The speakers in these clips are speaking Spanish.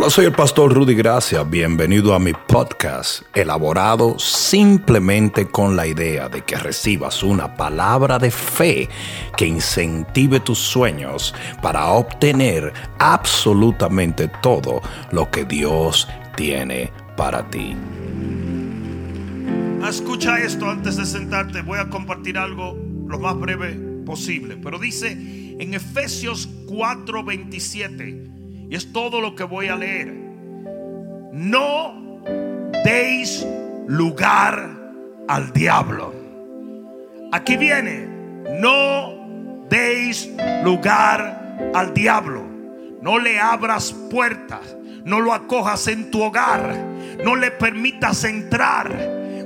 Hola, soy el pastor Rudy Gracia. Bienvenido a mi podcast, elaborado simplemente con la idea de que recibas una palabra de fe que incentive tus sueños para obtener absolutamente todo lo que Dios tiene para ti. Escucha esto antes de sentarte. Voy a compartir algo lo más breve posible. Pero dice en Efesios 4:27 y es todo lo que voy a leer. No deis lugar al diablo. Aquí viene, no deis lugar al diablo. No le abras puertas, no lo acojas en tu hogar, no le permitas entrar.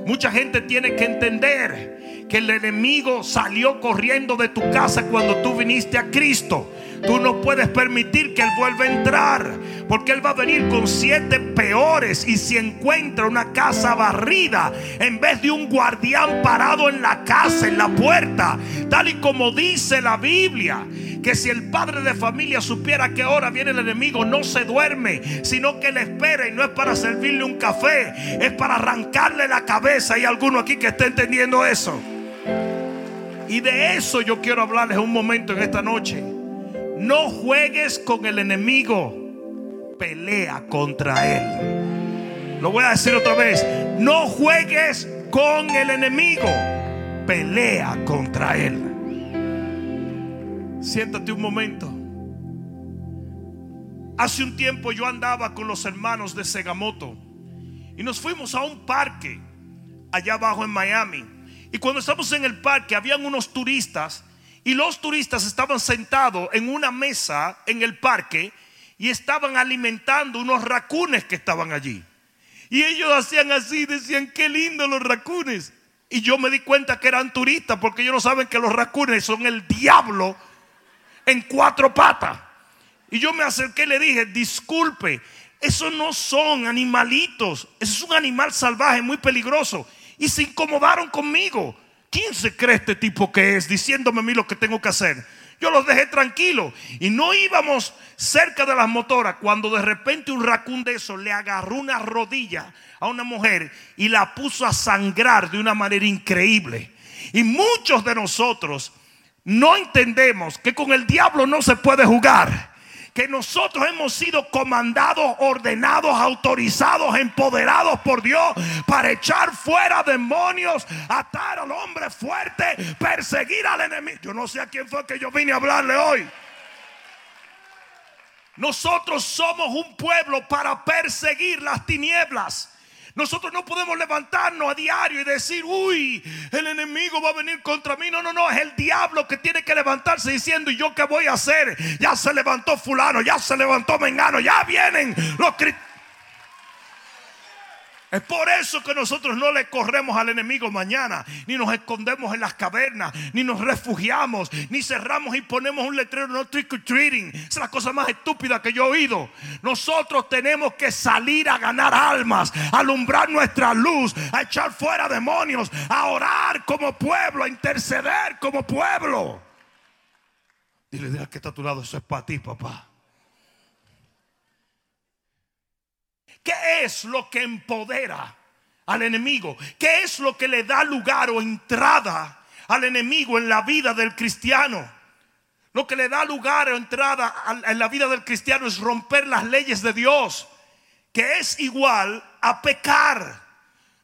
Mucha gente tiene que entender que el enemigo salió corriendo de tu casa cuando tú viniste a Cristo. Tú no puedes permitir que Él vuelva a entrar. Porque Él va a venir con siete peores. Y si encuentra una casa barrida, en vez de un guardián parado en la casa, en la puerta, tal y como dice la Biblia, que si el padre de familia supiera que ahora viene el enemigo, no se duerme, sino que le espera y no es para servirle un café, es para arrancarle la cabeza. Hay alguno aquí que está entendiendo eso. Y de eso yo quiero hablarles un momento en esta noche. No juegues con el enemigo, pelea contra él. Lo voy a decir otra vez. No juegues con el enemigo, pelea contra él. Siéntate un momento. Hace un tiempo yo andaba con los hermanos de Segamoto y nos fuimos a un parque allá abajo en Miami. Y cuando estamos en el parque, habían unos turistas y los turistas estaban sentados en una mesa en el parque y estaban alimentando unos racunes que estaban allí. Y ellos hacían así, decían, qué lindo los racunes. Y yo me di cuenta que eran turistas porque ellos no saben que los racunes son el diablo en cuatro patas. Y yo me acerqué y le dije, disculpe, esos no son animalitos, eso es un animal salvaje muy peligroso. Y se incomodaron conmigo. ¿Quién se cree este tipo que es diciéndome a mí lo que tengo que hacer? Yo los dejé tranquilos y no íbamos cerca de las motoras cuando de repente un racún de eso le agarró una rodilla a una mujer y la puso a sangrar de una manera increíble. Y muchos de nosotros no entendemos que con el diablo no se puede jugar que nosotros hemos sido comandados, ordenados, autorizados, empoderados por Dios para echar fuera demonios, atar al hombre fuerte, perseguir al enemigo. Yo no sé a quién fue que yo vine a hablarle hoy. Nosotros somos un pueblo para perseguir las tinieblas. Nosotros no podemos levantarnos a diario y decir, uy, el enemigo va a venir contra mí. No, no, no, es el diablo que tiene que levantarse diciendo, ¿y yo qué voy a hacer? Ya se levantó fulano, ya se levantó Mengano, ya vienen los cristianos. Es por eso que nosotros no le corremos al enemigo mañana, ni nos escondemos en las cavernas, ni nos refugiamos, ni cerramos y ponemos un letrero no trick or treating. Es la cosa más estúpida que yo he oído. Nosotros tenemos que salir a ganar almas, a alumbrar nuestra luz, a echar fuera demonios, a orar como pueblo, a interceder como pueblo. Dile, dile que está a tu lado, eso es para ti, papá. ¿Qué es lo que empodera al enemigo? ¿Qué es lo que le da lugar o entrada al enemigo en la vida del cristiano? Lo que le da lugar o entrada en la vida del cristiano es romper las leyes de Dios, que es igual a pecar.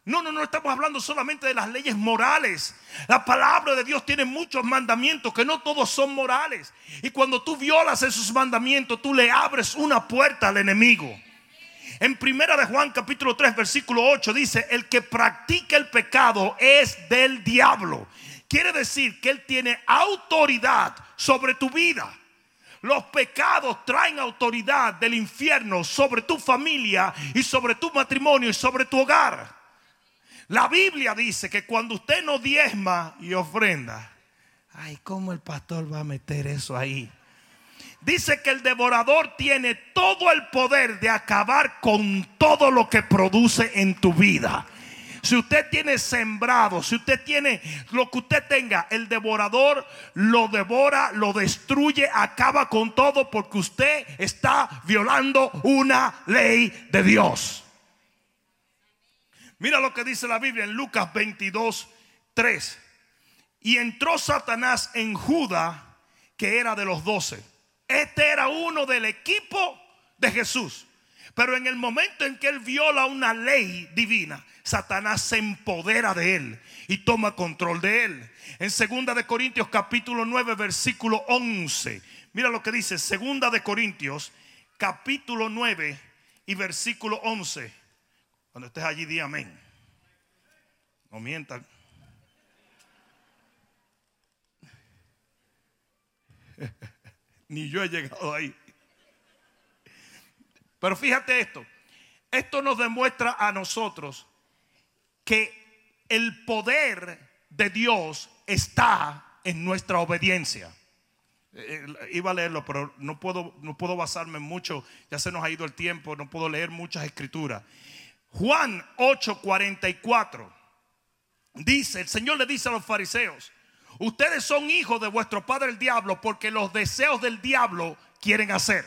No, no, no estamos hablando solamente de las leyes morales. La palabra de Dios tiene muchos mandamientos que no todos son morales. Y cuando tú violas esos mandamientos, tú le abres una puerta al enemigo. En primera de Juan capítulo 3 versículo 8 dice, el que practica el pecado es del diablo. Quiere decir que él tiene autoridad sobre tu vida. Los pecados traen autoridad del infierno sobre tu familia y sobre tu matrimonio y sobre tu hogar. La Biblia dice que cuando usted no diezma y ofrenda, ay, ¿cómo el pastor va a meter eso ahí? Dice que el devorador tiene todo el poder de acabar con todo lo que produce en tu vida. Si usted tiene sembrado, si usted tiene lo que usted tenga, el devorador lo devora, lo destruye, acaba con todo porque usted está violando una ley de Dios. Mira lo que dice la Biblia en Lucas 22, 3. Y entró Satanás en Judá, que era de los doce. Este era uno del equipo de Jesús. Pero en el momento en que él viola una ley divina, Satanás se empodera de él y toma control de él. En segunda de Corintios capítulo 9 versículo 11. Mira lo que dice, segunda de Corintios capítulo 9 y versículo 11. Cuando estés allí di amén. No mientan. Ni yo he llegado ahí. Pero fíjate esto. Esto nos demuestra a nosotros que el poder de Dios está en nuestra obediencia. Eh, eh, iba a leerlo, pero no puedo, no puedo basarme mucho. Ya se nos ha ido el tiempo, no puedo leer muchas escrituras. Juan 8:44 dice, el Señor le dice a los fariseos, ustedes son hijos de vuestro padre el diablo porque los deseos del diablo quieren hacer.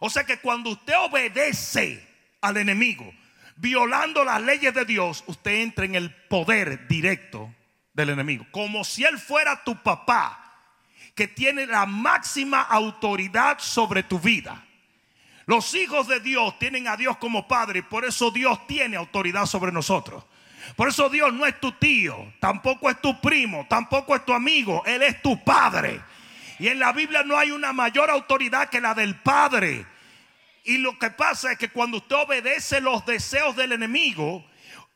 O sea que cuando usted obedece al enemigo, violando las leyes de Dios, usted entra en el poder directo del enemigo. Como si él fuera tu papá, que tiene la máxima autoridad sobre tu vida. Los hijos de Dios tienen a Dios como padre y por eso Dios tiene autoridad sobre nosotros. Por eso Dios no es tu tío, tampoco es tu primo, tampoco es tu amigo, Él es tu padre. Y en la Biblia no hay una mayor autoridad que la del Padre. Y lo que pasa es que cuando usted obedece los deseos del enemigo,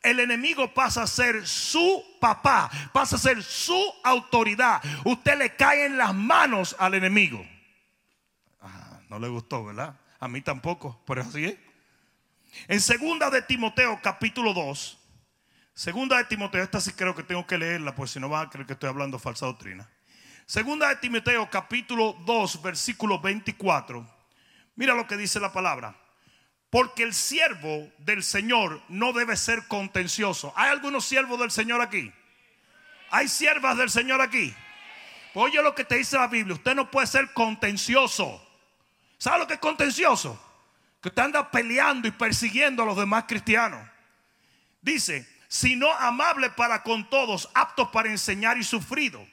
el enemigo pasa a ser su papá, pasa a ser su autoridad. Usted le cae en las manos al enemigo. No le gustó, ¿verdad? A mí tampoco, pero así es. En segunda de Timoteo capítulo 2, segunda de Timoteo, esta sí creo que tengo que leerla, pues si no van a creer que estoy hablando falsa doctrina. Segunda de Timoteo capítulo 2 versículo 24. Mira lo que dice la palabra. Porque el siervo del Señor no debe ser contencioso. ¿Hay algunos siervos del Señor aquí? ¿Hay siervas del Señor aquí? Pues oye lo que te dice la Biblia. Usted no puede ser contencioso. ¿Sabe lo que es contencioso? Que usted anda peleando y persiguiendo a los demás cristianos. Dice, sino amable para con todos, aptos para enseñar y sufrido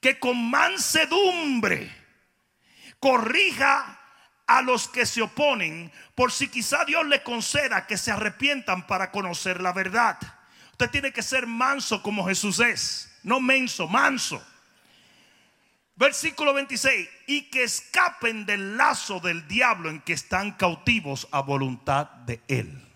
que con mansedumbre corrija a los que se oponen, por si quizá Dios le conceda que se arrepientan para conocer la verdad. Usted tiene que ser manso como Jesús es, no menso, manso. Versículo 26, y que escapen del lazo del diablo en que están cautivos a voluntad de él.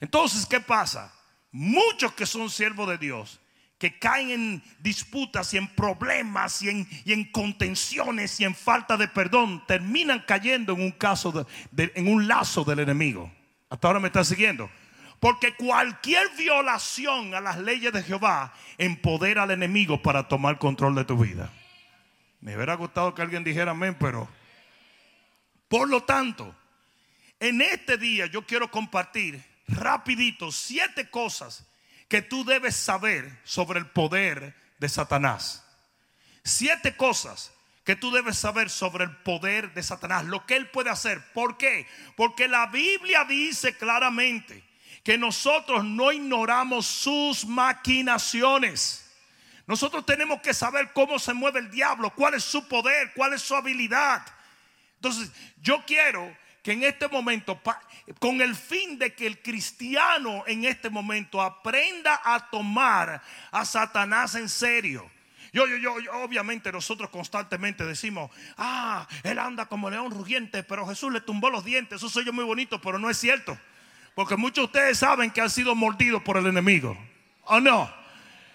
Entonces, ¿qué pasa? Muchos que son siervos de Dios que caen en disputas y en problemas y en, en, contenciones y en falta de perdón, terminan cayendo en un caso de, en un lazo del enemigo. Hasta ahora me está siguiendo. Porque cualquier violación a las leyes de Jehová empodera al enemigo para tomar control de tu vida. Me hubiera gustado que alguien dijera amén, pero por lo tanto, en este día yo quiero compartir rapidito siete cosas que tú debes saber sobre el poder de Satanás. Siete cosas que tú debes saber sobre el poder de Satanás, lo que él puede hacer. ¿Por qué? Porque la Biblia dice claramente que nosotros no ignoramos sus maquinaciones. Nosotros tenemos que saber cómo se mueve el diablo, cuál es su poder, cuál es su habilidad. Entonces, yo quiero que en este momento, con el fin de que el cristiano en este momento aprenda a tomar a Satanás en serio. Yo, yo, yo, obviamente nosotros constantemente decimos, ah, él anda como león rugiente, pero Jesús le tumbó los dientes. Eso soy yo muy bonito, pero no es cierto. Porque muchos de ustedes saben que han sido mordidos por el enemigo. ¿O no?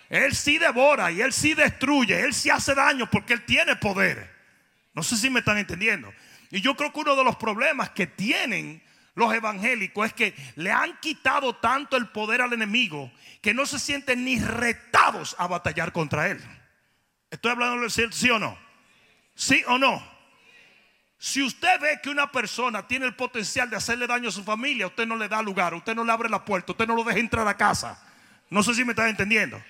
Él sí devora y él sí destruye, él sí hace daño porque él tiene poder. No sé si me están entendiendo. Y yo creo que uno de los problemas que tienen los evangélicos es que le han quitado tanto el poder al enemigo que no se sienten ni retados a batallar contra él. ¿Estoy hablando de sí o no? ¿Sí o no? Si usted ve que una persona tiene el potencial de hacerle daño a su familia, usted no le da lugar, usted no le abre la puerta, usted no lo deja entrar a casa. No sé si me están entendiendo.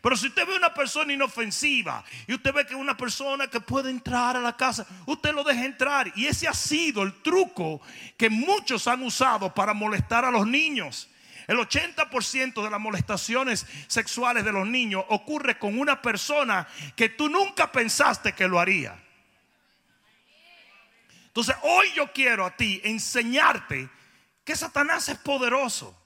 Pero si usted ve una persona inofensiva y usted ve que una persona que puede entrar a la casa, usted lo deja entrar. Y ese ha sido el truco que muchos han usado para molestar a los niños. El 80% de las molestaciones sexuales de los niños ocurre con una persona que tú nunca pensaste que lo haría. Entonces hoy yo quiero a ti enseñarte que Satanás es poderoso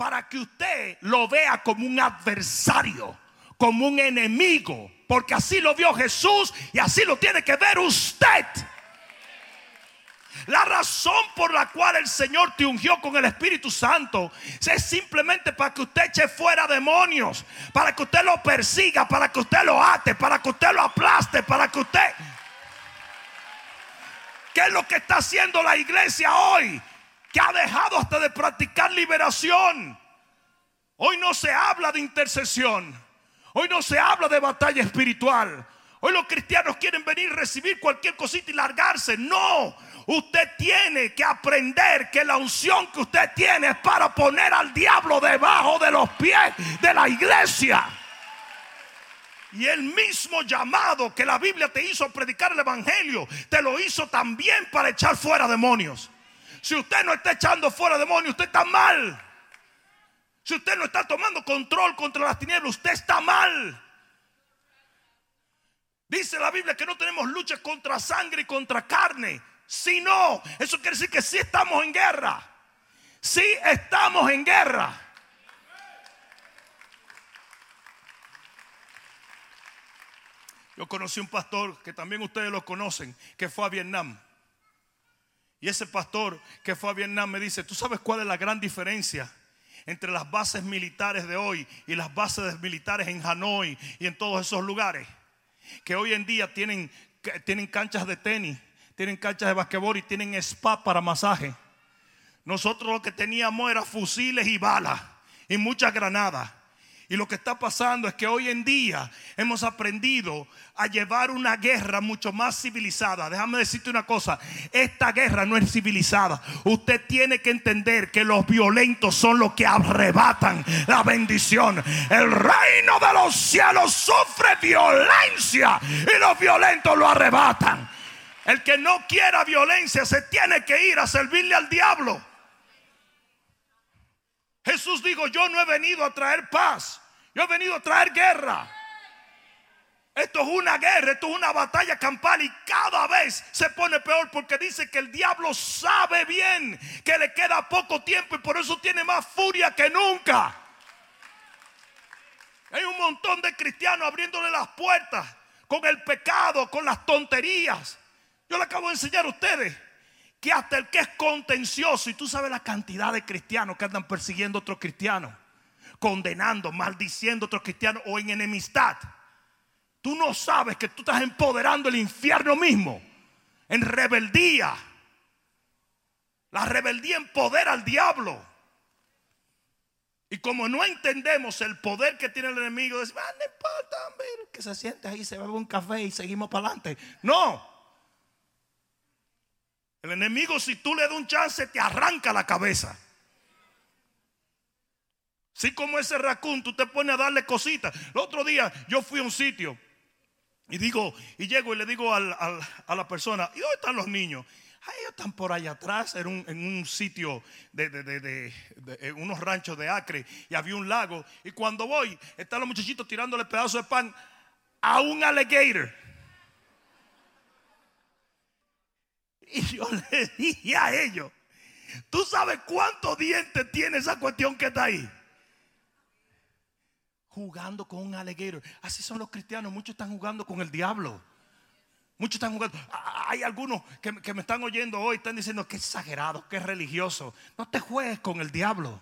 para que usted lo vea como un adversario, como un enemigo, porque así lo vio Jesús y así lo tiene que ver usted. La razón por la cual el Señor te ungió con el Espíritu Santo es simplemente para que usted eche fuera demonios, para que usted lo persiga, para que usted lo ate, para que usted lo aplaste, para que usted... ¿Qué es lo que está haciendo la iglesia hoy? Que ha dejado hasta de practicar liberación. Hoy no se habla de intercesión. Hoy no se habla de batalla espiritual. Hoy los cristianos quieren venir, recibir cualquier cosita y largarse. No, usted tiene que aprender que la unción que usted tiene es para poner al diablo debajo de los pies de la iglesia. Y el mismo llamado que la Biblia te hizo predicar el Evangelio, te lo hizo también para echar fuera demonios. Si usted no está echando fuera demonios, usted está mal. Si usted no está tomando control contra las tinieblas, usted está mal. Dice la Biblia que no tenemos lucha contra sangre y contra carne. Si no, eso quiere decir que sí estamos en guerra. Sí estamos en guerra. Yo conocí un pastor que también ustedes lo conocen, que fue a Vietnam. Y ese pastor que fue a Vietnam me dice, ¿tú sabes cuál es la gran diferencia entre las bases militares de hoy y las bases militares en Hanoi y en todos esos lugares? Que hoy en día tienen, tienen canchas de tenis, tienen canchas de basquetbol y tienen spa para masaje. Nosotros lo que teníamos era fusiles y balas y muchas granadas. Y lo que está pasando es que hoy en día hemos aprendido a llevar una guerra mucho más civilizada. Déjame decirte una cosa, esta guerra no es civilizada. Usted tiene que entender que los violentos son los que arrebatan la bendición. El reino de los cielos sufre violencia y los violentos lo arrebatan. El que no quiera violencia se tiene que ir a servirle al diablo. Jesús dijo, yo no he venido a traer paz, yo he venido a traer guerra. Esto es una guerra, esto es una batalla campal y cada vez se pone peor porque dice que el diablo sabe bien que le queda poco tiempo y por eso tiene más furia que nunca. Hay un montón de cristianos abriéndole las puertas con el pecado, con las tonterías. Yo le acabo de enseñar a ustedes que hasta el que es contencioso, y tú sabes la cantidad de cristianos que andan persiguiendo a otros cristianos, condenando, maldiciendo a otros cristianos o en enemistad. Tú no sabes que tú estás empoderando el infierno mismo en rebeldía. La rebeldía empodera al diablo. Y como no entendemos el poder que tiene el enemigo, decimos, ah, no importa, que se siente ahí, se bebe un café y seguimos para adelante. No, el enemigo, si tú le das un chance, te arranca la cabeza. Si como ese racún, tú te pones a darle cositas. El otro día yo fui a un sitio y digo, y llego y le digo a la persona, ¿y dónde están los niños? Ahí ellos están por allá atrás, en un, en un sitio de, de, unos ranchos de Acre y había un lago. Y cuando voy, están los muchachitos tirándole pedazos de pan a un alligator. Y yo le dije a ellos, ¿tú sabes cuántos dientes tiene esa cuestión que está ahí? Jugando con un aleguero. Así son los cristianos, muchos están jugando con el diablo. Muchos están jugando. Hay algunos que, que me están oyendo hoy, están diciendo que exagerado, que religioso. No te juegues con el diablo.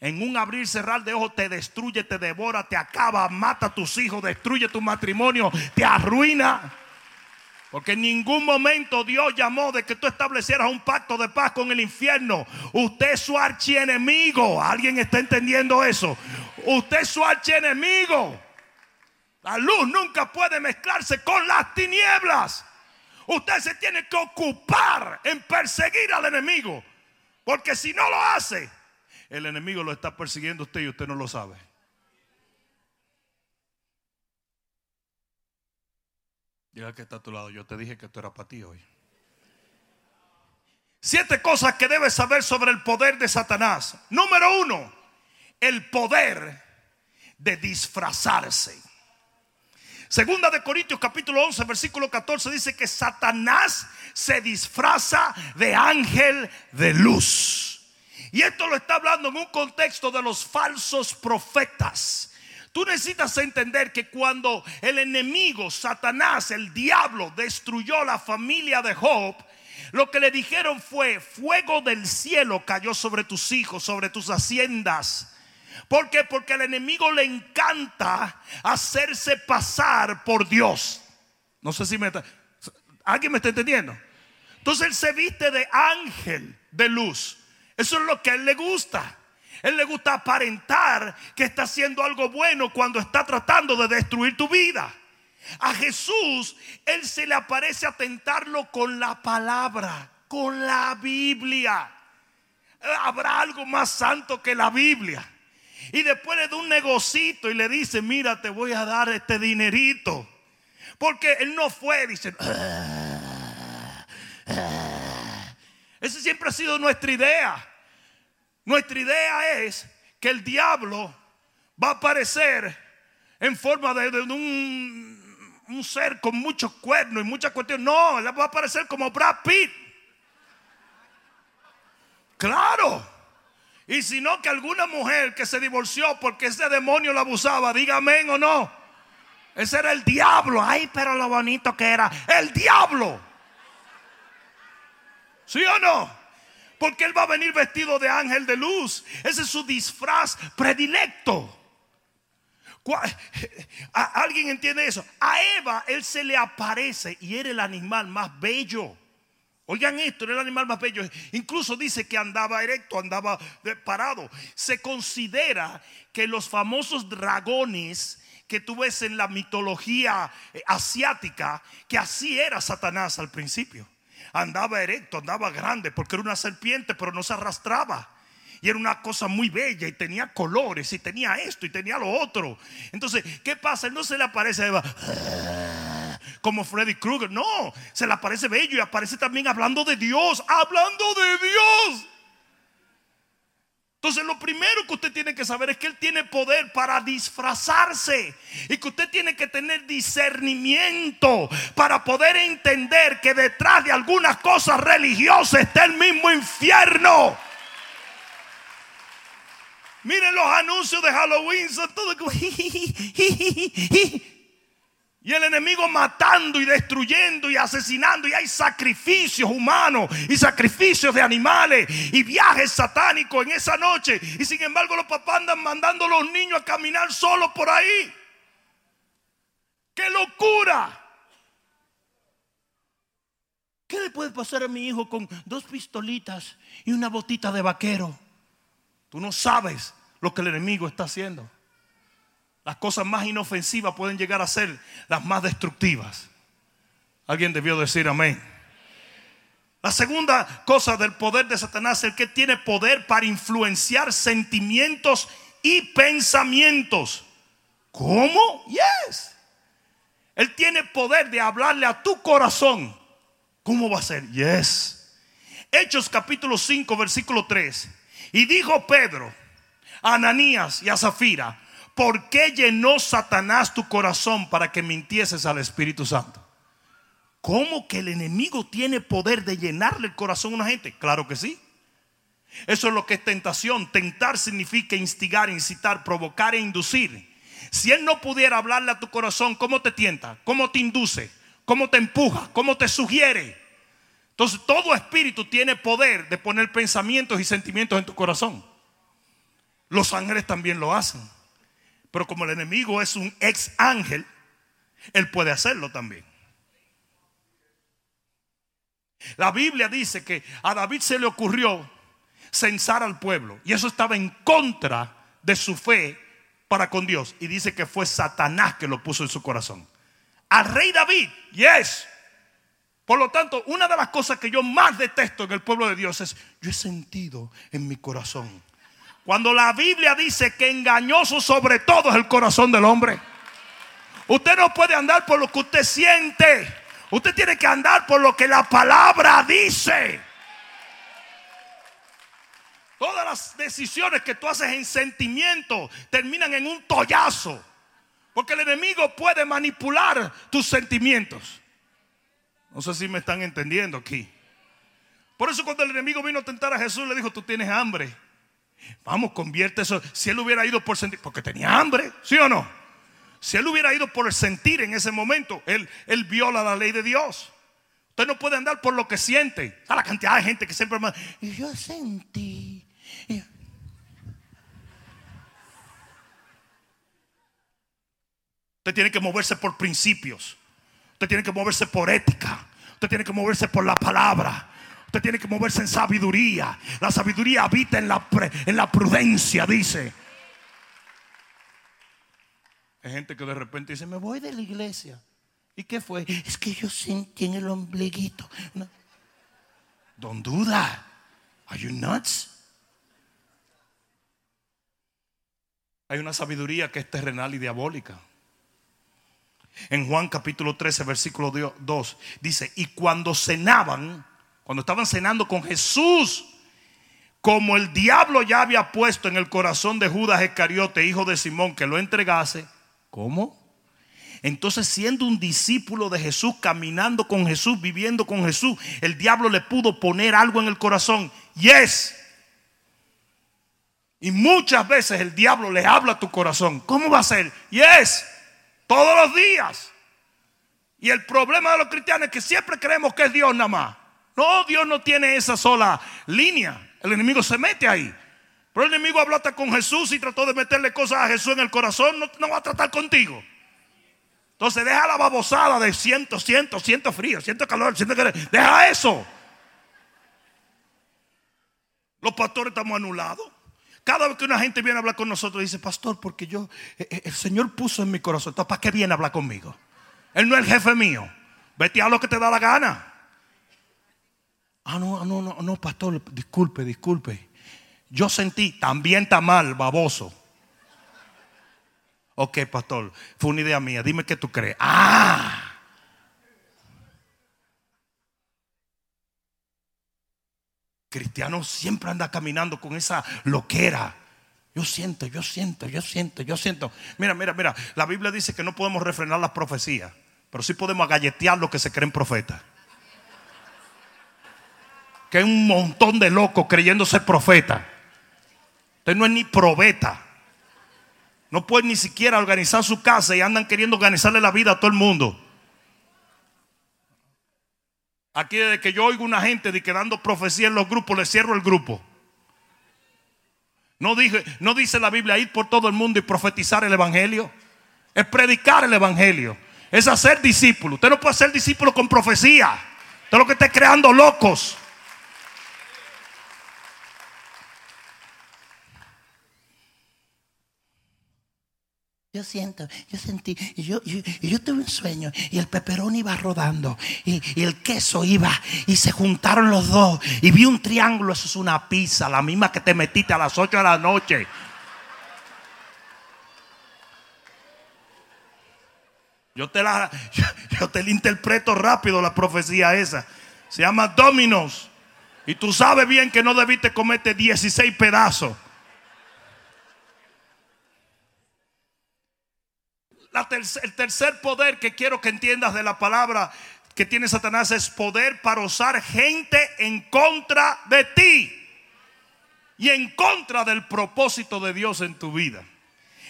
En un abrir cerrar de ojos te destruye, te devora, te acaba, mata a tus hijos, destruye tu matrimonio, te arruina. Porque en ningún momento Dios llamó de que tú establecieras un pacto de paz con el infierno. Usted es su archienemigo. ¿Alguien está entendiendo eso? Usted es su archienemigo. La luz nunca puede mezclarse con las tinieblas. Usted se tiene que ocupar en perseguir al enemigo. Porque si no lo hace, el enemigo lo está persiguiendo usted y usted no lo sabe. Diga que está a tu lado. Yo te dije que esto era para ti hoy. Siete cosas que debes saber sobre el poder de Satanás. Número uno, el poder de disfrazarse. Segunda de Corintios capítulo 11 versículo 14 dice que Satanás se disfraza de ángel de luz. Y esto lo está hablando en un contexto de los falsos profetas. Tú necesitas entender que cuando el enemigo, Satanás, el diablo, destruyó la familia de Job, lo que le dijeron fue, fuego del cielo cayó sobre tus hijos, sobre tus haciendas. ¿Por qué? Porque al enemigo le encanta hacerse pasar por Dios. No sé si me está... ¿Alguien me está entendiendo? Entonces él se viste de ángel de luz. Eso es lo que a él le gusta. Él le gusta aparentar que está haciendo algo bueno cuando está tratando de destruir tu vida. A Jesús, Él se le aparece a tentarlo con la palabra, con la Biblia. ¿Habrá algo más santo que la Biblia? Y después le da un negocito y le dice, mira, te voy a dar este dinerito. Porque Él no fue, dice, ah, ah". esa siempre ha sido nuestra idea. Nuestra idea es que el diablo va a aparecer en forma de, un, ser con muchos cuernos y muchas cuestiones. No, va a aparecer como Brad Pitt. Claro. Y si no, que alguna mujer que se divorció porque ese demonio la abusaba, diga amén o no. Ese era el diablo. Ay, pero lo bonito que era. El diablo. ¿Sí o no? Porque Él va a venir vestido de ángel de luz. Ese es su disfraz predilecto. ¿Alguien entiende eso? A Eva Él se le aparece y era el animal más bello. Oigan esto, era el animal más bello. Incluso dice que andaba erecto, andaba parado. Se considera que los famosos dragones que tú ves en la mitología eh, asiática, que así era Satanás al principio andaba erecto, andaba grande, porque era una serpiente, pero no se arrastraba. Y era una cosa muy bella y tenía colores y tenía esto y tenía lo otro. Entonces, ¿qué pasa? Él no se le aparece a Eva como Freddy Krueger. No, se le aparece bello y aparece también hablando de Dios, hablando de Dios. Entonces lo primero que usted tiene que saber es que Él tiene poder para disfrazarse y que usted tiene que tener discernimiento para poder entender que detrás de algunas cosas religiosas está el mismo infierno. Miren los anuncios de Halloween, son todo y el enemigo matando y destruyendo y asesinando. Y hay sacrificios humanos y sacrificios de animales y viajes satánicos en esa noche. Y sin embargo los papás andan mandando a los niños a caminar solos por ahí. ¡Qué locura! ¿Qué le puede pasar a mi hijo con dos pistolitas y una botita de vaquero? Tú no sabes lo que el enemigo está haciendo. Las cosas más inofensivas pueden llegar a ser las más destructivas. Alguien debió decir amén. La segunda cosa del poder de Satanás es que tiene poder para influenciar sentimientos y pensamientos. ¿Cómo? Yes. Él tiene poder de hablarle a tu corazón. ¿Cómo va a ser? Yes. Hechos capítulo 5, versículo 3. Y dijo Pedro a Ananías y a Zafira, ¿por qué llenó Satanás tu corazón para que mintieses al Espíritu Santo? ¿Cómo que el enemigo tiene poder de llenarle el corazón a una gente? Claro que sí. Eso es lo que es tentación. Tentar significa instigar, incitar, provocar e inducir. Si él no pudiera hablarle a tu corazón, ¿cómo te tienta? ¿Cómo te induce? ¿Cómo te empuja? ¿Cómo te sugiere? Entonces todo espíritu tiene poder de poner pensamientos y sentimientos en tu corazón. Los ángeles también lo hacen. Pero como el enemigo es un ex ángel, él puede hacerlo también. La Biblia dice que a David se le ocurrió censar al pueblo. Y eso estaba en contra de su fe para con Dios. Y dice que fue Satanás que lo puso en su corazón. Al rey David, yes. Por lo tanto, una de las cosas que yo más detesto en el pueblo de Dios es, yo he sentido en mi corazón Cuando la Biblia dice que engañoso sobre todo es el corazón del hombre. Usted no puede andar por lo que usted siente. Usted tiene que andar por lo que la palabra dice. Todas las decisiones que tú haces en sentimiento terminan en un tollazo. Porque el enemigo puede manipular tus sentimientos. No sé si me están entendiendo aquí. Por eso cuando el enemigo vino a tentar a Jesús, le dijo, tú tienes hambre. Vamos, convierte eso. Si él hubiera ido por sentir, porque tenía hambre, ¿sí o no? Si él hubiera ido por sentir en ese momento, él, él viola la ley de Dios. Usted no puede andar por lo que siente. A la cantidad de gente que siempre me... Yo sentí. Usted tiene que moverse por principios. Usted tiene que moverse por ética. Usted tiene que moverse por la palabra. Usted tiene que moverse en sabiduría. La sabiduría habita en la, en la prudencia, dice. Hay gente que de repente dice, me voy de la iglesia. ¿Y qué fue? Es que yo sentí en el ombliguito. No. Don't do that. Are you nuts? Hay una sabiduría que es terrenal y diabólica. En Juan capítulo 13, versículo 2, dice, y cuando cenaban, cuando estaban cenando con Jesús, como el diablo ya había puesto en el corazón de Judas Iscariote, hijo de Simón, que lo entregase, ¿cómo? Entonces, siendo un discípulo de Jesús, caminando con Jesús, viviendo con Jesús, el diablo le pudo poner algo en el corazón. Yes. Y muchas veces el diablo le habla a tu corazón. ¿Cómo va a ser? Yes. Todos los días. Y el problema de los cristianos es que siempre creemos que es Dios nada más. No, Dios no tiene esa sola línea. El enemigo se mete ahí. Pero el enemigo habló hasta con Jesús y trató de meterle cosas a Jesús en el corazón. No, va a tratar contigo. Entonces deja la babosada de siento, siento, siento frío, siento calor, siento que... Deja eso. Los pastores estamos anulados. Cada vez que una gente viene a hablar con nosotros, dice, pastor, porque yo, eh, eh, el Señor puso en mi corazón. Entonces, ¿para qué viene a hablar conmigo? Él no es el jefe mío. Vete a lo que te da la gana. Ah, no, no, no, no, pastor, disculpe, disculpe. Yo sentí, también está mal, baboso. Ok, pastor, fue una idea mía. Dime qué tú crees. Ah. Cristiano siempre anda caminando con esa loquera. Yo siento, yo siento, yo siento, yo siento. Mira, mira, mira. La Biblia dice que no podemos refrenar las profecías, pero sí podemos agalletear lo que se creen profetas que hay un montón de locos creyendo ser profeta. Usted no es ni probeta. No puede ni siquiera organizar su casa y andan queriendo organizarle la vida a todo el mundo. Aquí desde que yo oigo una gente de que dando profecía en los grupos, le cierro el grupo. No, dije, no dice la Biblia ir por todo el mundo y profetizar el Evangelio. Es predicar el Evangelio. Es hacer discípulo. Usted no puede ser discípulo con profecía. Usted lo que está creando locos. Yo siento, yo sentí, y yo, yo, tuve un sueño, y el peperón iba rodando, y, el queso iba, y se juntaron los dos, y vi un triángulo, eso es una pizza, la misma que te metiste a las 8 de la noche. Yo te la, yo, te la interpreto rápido la profecía esa. Se llama Dominos. Y tú sabes bien que no debiste comerte 16 pedazos. El tercer poder que quiero que entiendas de la palabra que tiene Satanás es poder para usar gente en contra de ti y en contra del propósito de Dios en tu vida.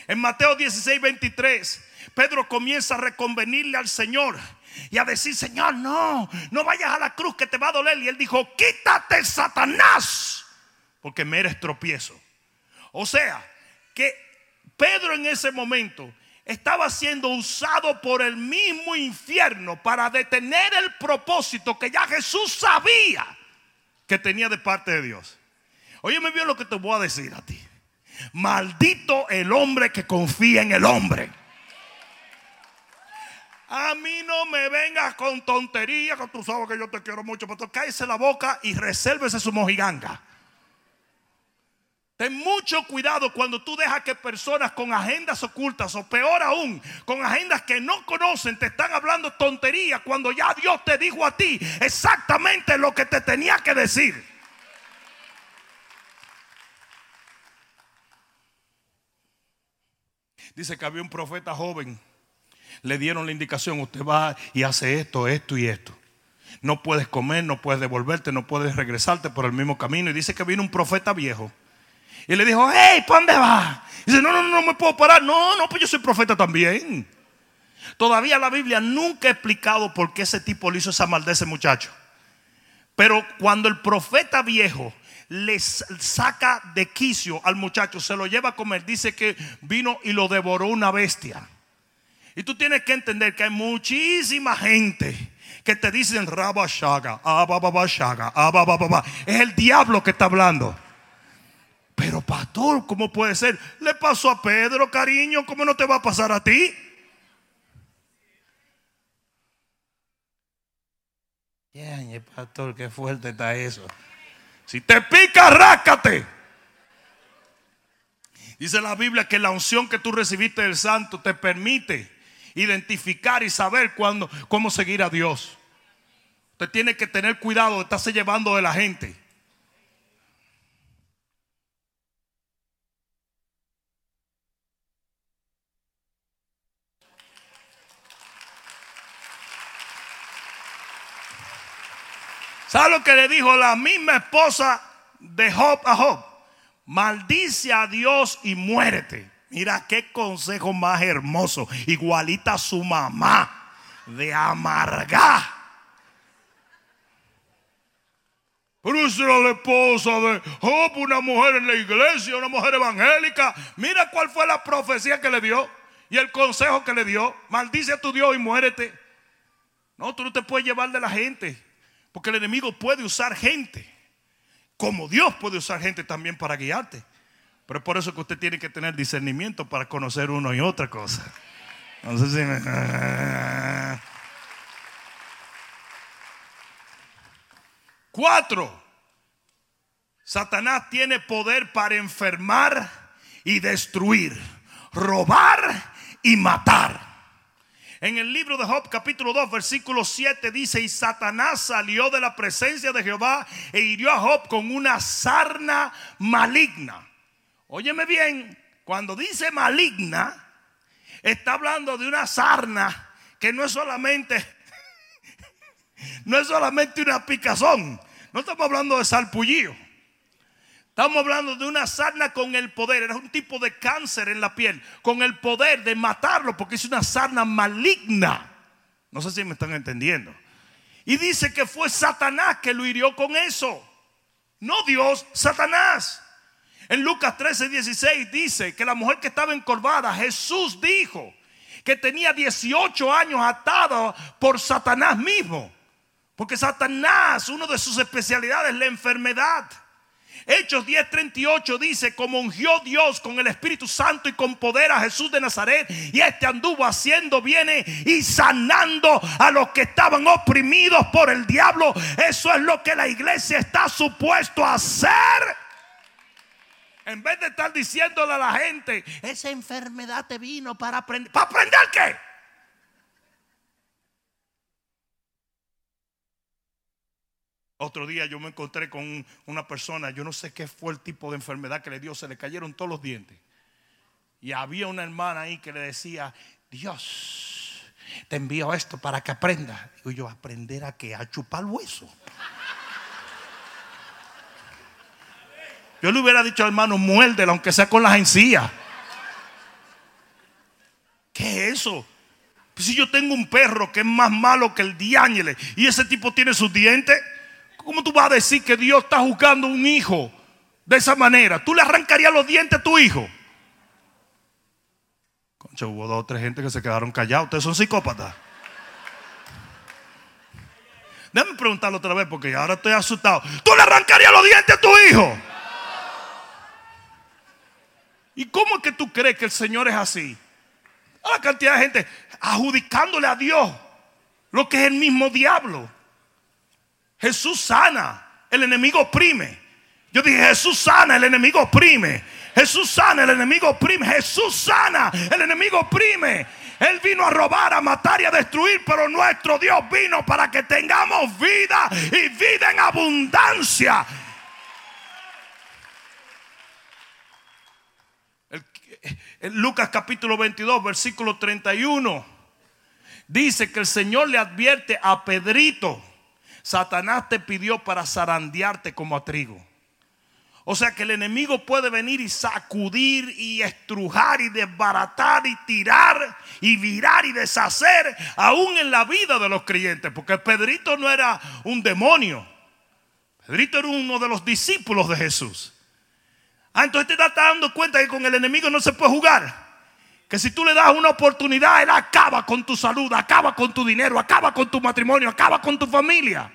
En Mateo 16, 23, Pedro comienza a reconvenirle al Señor y a decir, Señor, no, no vayas a la cruz que te va a doler. Y él dijo, quítate Satanás, porque me eres tropiezo. O sea, que Pedro en ese momento estaba siendo usado por el mismo infierno para detener el propósito que ya Jesús sabía que tenía de parte de Dios. Óyeme bien lo que te voy a decir a ti. Maldito el hombre que confía en el hombre. A mí no me vengas con tonterías, que tú sabes que yo te quiero mucho, pero cállese la boca y resérvese su mojiganga. Ten mucho cuidado cuando tú dejas que personas con agendas ocultas o peor aún, con agendas que no conocen, te están hablando tonterías cuando ya Dios te dijo a ti exactamente lo que te tenía que decir. Dice que había un profeta joven. Le dieron la indicación, usted va y hace esto, esto y esto. No puedes comer, no puedes devolverte, no puedes regresarte por el mismo camino. Y dice que vino un profeta viejo. Y le dijo, hey, ¿para dónde vas? Y dice, no, no, no, no me puedo parar. No, no, pues yo soy profeta también. Todavía la Biblia nunca ha explicado por qué ese tipo le hizo esa maldad a ese muchacho. Pero cuando el profeta viejo le saca de quicio al muchacho, se lo lleva a comer, dice que vino y lo devoró una bestia. Y tú tienes que entender que hay muchísima gente que te dicen rabashaga, abababashaga, abababa. Es el diablo que está hablando. Pero pastor, ¿cómo puede ser? Le pasó a Pedro, cariño, ¿cómo no te va a pasar a ti? pastor, qué fuerte está eso. Si te pica, rácate. Dice la Biblia que la unción que tú recibiste del Santo te permite identificar y saber cuándo, cómo seguir a Dios. Usted tiene que tener cuidado de estarse llevando de la gente. ¿Sabe lo que le dijo la misma esposa de Job a Job? Maldice a Dios y muérete. Mira qué consejo más hermoso. Igualita a su mamá de amargar. Pero esa era la esposa de Job, una mujer en la iglesia, una mujer evangélica. Mira cuál fue la profecía que le dio y el consejo que le dio. Maldice a tu Dios y muérete. No, tú no te puedes llevar de la gente. Porque el enemigo puede usar gente. Como Dios puede usar gente también para guiarte. Pero es por eso que usted tiene que tener discernimiento para conocer uno y otra cosa. No sé si me... Cuatro. Satanás tiene poder para enfermar y destruir, robar y matar. En el libro de Job capítulo 2 versículo 7 dice, y Satanás salió de la presencia de Jehová e hirió a Job con una sarna maligna. Óyeme bien, cuando dice maligna, está hablando de una sarna que no es solamente, no es solamente una picazón, no estamos hablando de salpullío. Estamos hablando de una sarna con el poder. Era un tipo de cáncer en la piel. Con el poder de matarlo porque es una sarna maligna. No sé si me están entendiendo. Y dice que fue Satanás que lo hirió con eso. No Dios, Satanás. En Lucas 13, 16 dice que la mujer que estaba encorvada, Jesús dijo que tenía 18 años atada por Satanás mismo. Porque Satanás, una de sus especialidades es la enfermedad. Hechos 10:38 dice, como ungió Dios con el Espíritu Santo y con poder a Jesús de Nazaret, y este anduvo haciendo bienes y sanando a los que estaban oprimidos por el diablo. Eso es lo que la iglesia está supuesto a hacer. En vez de estar diciéndole a la gente, esa enfermedad te vino para aprender. ¿Para aprender qué? Otro día yo me encontré con una persona, yo no sé qué fue el tipo de enfermedad que le dio, se le cayeron todos los dientes. Y había una hermana ahí que le decía, Dios, te envío esto para que aprenda. Digo yo, aprender a qué? A chupar hueso. Yo le hubiera dicho, hermano, muérdela, aunque sea con las encías. ¿Qué es eso? Si yo tengo un perro que es más malo que el diáñele y ese tipo tiene sus dientes. ¿Cómo tú vas a decir que Dios está juzgando a un hijo de esa manera? ¿Tú le arrancarías los dientes a tu hijo? Concha, hubo dos o tres gente que se quedaron callados. Ustedes son psicópatas. Déjame preguntarlo otra vez porque ahora estoy asustado. ¿Tú le arrancarías los dientes a tu hijo? ¿Y cómo es que tú crees que el Señor es así? A la cantidad de gente adjudicándole a Dios lo que es el mismo diablo. Jesús sana, el enemigo oprime. Yo dije, Jesús sana, el enemigo oprime. Jesús sana, el enemigo oprime. Jesús sana, el enemigo oprime. Él vino a robar, a matar y a destruir, pero nuestro Dios vino para que tengamos vida y vida en abundancia. Lucas capítulo 22, versículo 31, dice que el Señor le advierte a Pedrito, Satanás te pidió para zarandearte como a trigo. O sea que el enemigo puede venir y sacudir y estrujar y desbaratar y tirar y virar y deshacer aún en la vida de los creyentes. Porque Pedrito no era un demonio. Pedrito era uno de los discípulos de Jesús. Ah, entonces te estás dando cuenta que con el enemigo no se puede jugar. Que si tú le das una oportunidad, él acaba con tu salud, acaba con tu dinero, acaba con tu matrimonio, acaba con tu familia.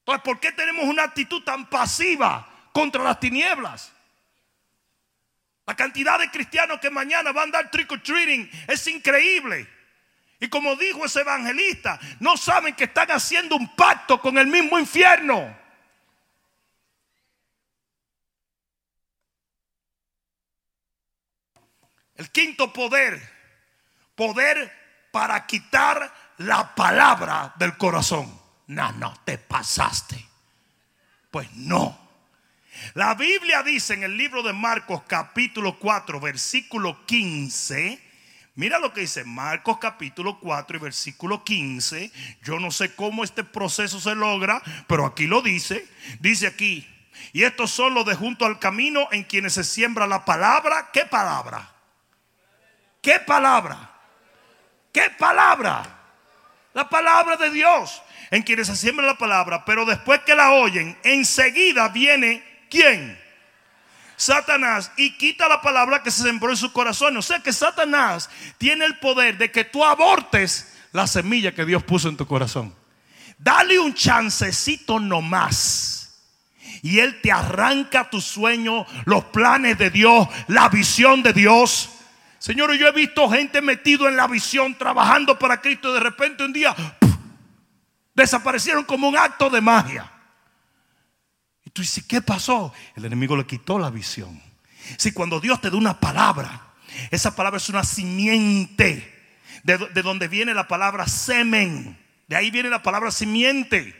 Entonces, ¿por qué tenemos una actitud tan pasiva contra las tinieblas? La cantidad de cristianos que mañana van a dar trick or treating es increíble. Y como dijo ese evangelista, no saben que están haciendo un pacto con el mismo infierno. El quinto poder, poder para quitar la palabra del corazón. No, no, te pasaste. Pues no. La Biblia dice en el libro de Marcos capítulo 4 versículo 15. Mira lo que dice Marcos capítulo 4 y versículo 15. Yo no sé cómo este proceso se logra, pero aquí lo dice. Dice aquí, y estos son los de junto al camino en quienes se siembra la palabra. ¿Qué palabra? ¿Qué palabra? ¿Qué palabra? La palabra de Dios. En quienes se siembra la palabra, pero después que la oyen, enseguida viene ¿quién? Satanás y quita la palabra que se sembró en su corazón. O sea que Satanás tiene el poder de que tú abortes la semilla que Dios puso en tu corazón. Dale un chancecito nomás. Y Él te arranca tu sueño, los planes de Dios, la visión de Dios. Señor, yo he visto gente metido en la visión, trabajando para Cristo. Y de repente un día desaparecieron como un acto de magia. Y tú dices, ¿qué pasó? El enemigo le quitó la visión. Si cuando Dios te da una palabra, esa palabra es una simiente, de, de donde viene la palabra semen. De ahí viene la palabra simiente, de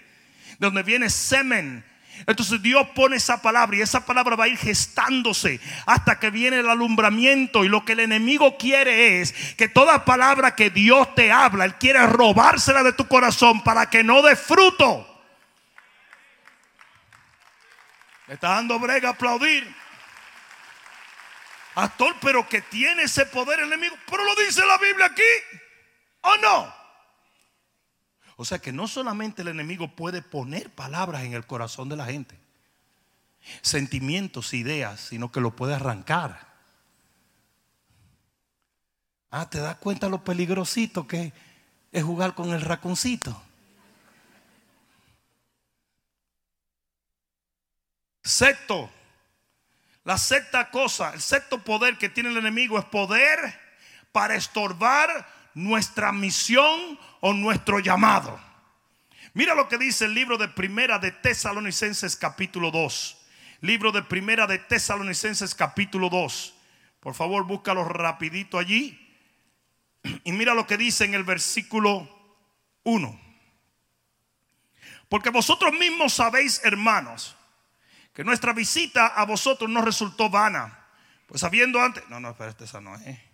donde viene semen. Entonces Dios pone esa palabra y esa palabra va a ir gestándose hasta que viene el alumbramiento. Y lo que el enemigo quiere es que toda palabra que Dios te habla, Él quiere robársela de tu corazón para que no dé fruto. Me está dando brega aplaudir. Actor, pero que tiene ese poder el enemigo. Pero lo dice la Biblia aquí. ¿O no? O sea que no solamente el enemigo puede poner palabras en el corazón de la gente, sentimientos, ideas, sino que lo puede arrancar. Ah, ¿te das cuenta lo peligrosito que es jugar con el raconcito? Sexto, la sexta cosa, el sexto poder que tiene el enemigo es poder para estorbar nuestra misión o nuestro llamado. Mira lo que dice el libro de Primera de Tesalonicenses capítulo 2. Libro de Primera de Tesalonicenses capítulo 2. Por favor, búscalo rapidito allí. Y mira lo que dice en el versículo 1. Porque vosotros mismos sabéis, hermanos, que nuestra visita a vosotros no resultó vana. Pues habiendo antes... No, no, espérate, esa no es.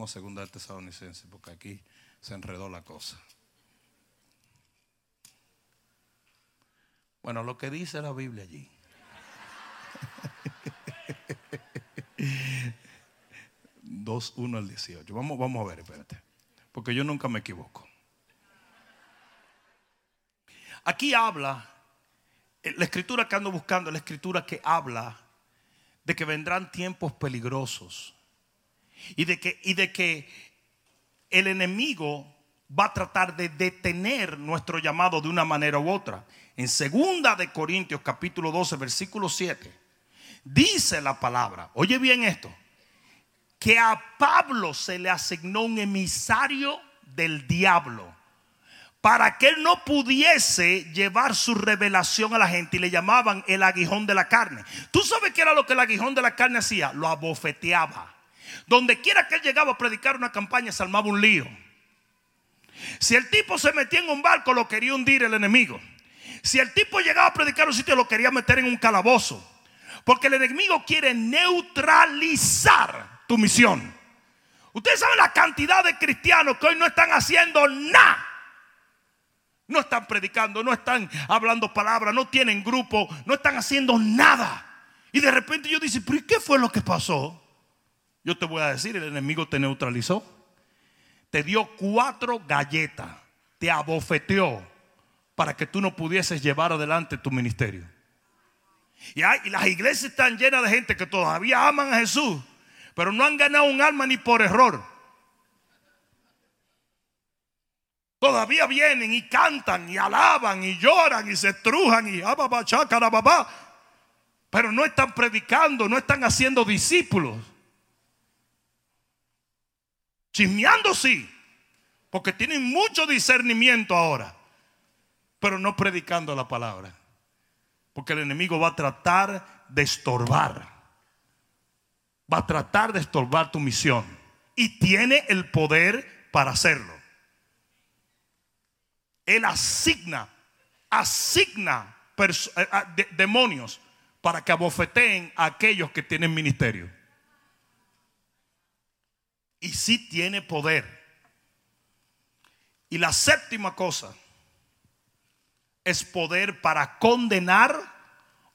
Vamos a segunda del tesalonicense, porque aquí se enredó la cosa. Bueno, lo que dice la Biblia allí. Dos, uno al 18. Vamos, vamos a ver, espérate. Porque yo nunca me equivoco. Aquí habla, la escritura que ando buscando, la escritura que habla de que vendrán tiempos peligrosos y de que, y de que el enemigo va a tratar de detener nuestro llamado de una manera u otra. En segunda de Corintios capítulo 12 versículo 7 dice la palabra, oye bien esto, que a Pablo se le asignó un emisario del diablo para que él no pudiese llevar su revelación a la gente y le llamaban el aguijón de la carne. ¿Tú sabes qué era lo que el aguijón de la carne hacía? Lo abofeteaba. Donde quiera que él llegaba a predicar una campaña se armaba un lío. Si el tipo se metía en un barco lo quería hundir el enemigo. Si el tipo llegaba a predicar un sitio lo quería meter en un calabozo. Porque el enemigo quiere neutralizar tu misión. Ustedes saben la cantidad de cristianos que hoy no están haciendo nada no están predicando, no están hablando palabras, no tienen grupo, no están haciendo nada. Y de repente yo dice, pero ¿y qué fue lo que pasó? Yo te voy a decir, el enemigo te neutralizó. Te dio cuatro galletas, te abofeteó para que tú no pudieses llevar adelante tu ministerio. Y, las iglesias están llenas de gente que todavía aman a Jesús, pero no han ganado un alma ni por error. Todavía vienen y cantan y alaban y lloran y se estrujan y babá. Pero no están predicando, no están haciendo discípulos. Chismeando sí, porque tienen mucho discernimiento ahora, pero no predicando la palabra. Porque el enemigo va a tratar de estorbar. Va a tratar de estorbar tu misión. Y tiene el poder para hacerlo. Él asigna, asigna eh, demonios para que abofeteen a aquellos que tienen ministerio. Y sí tiene poder. Y la séptima cosa es poder para condenar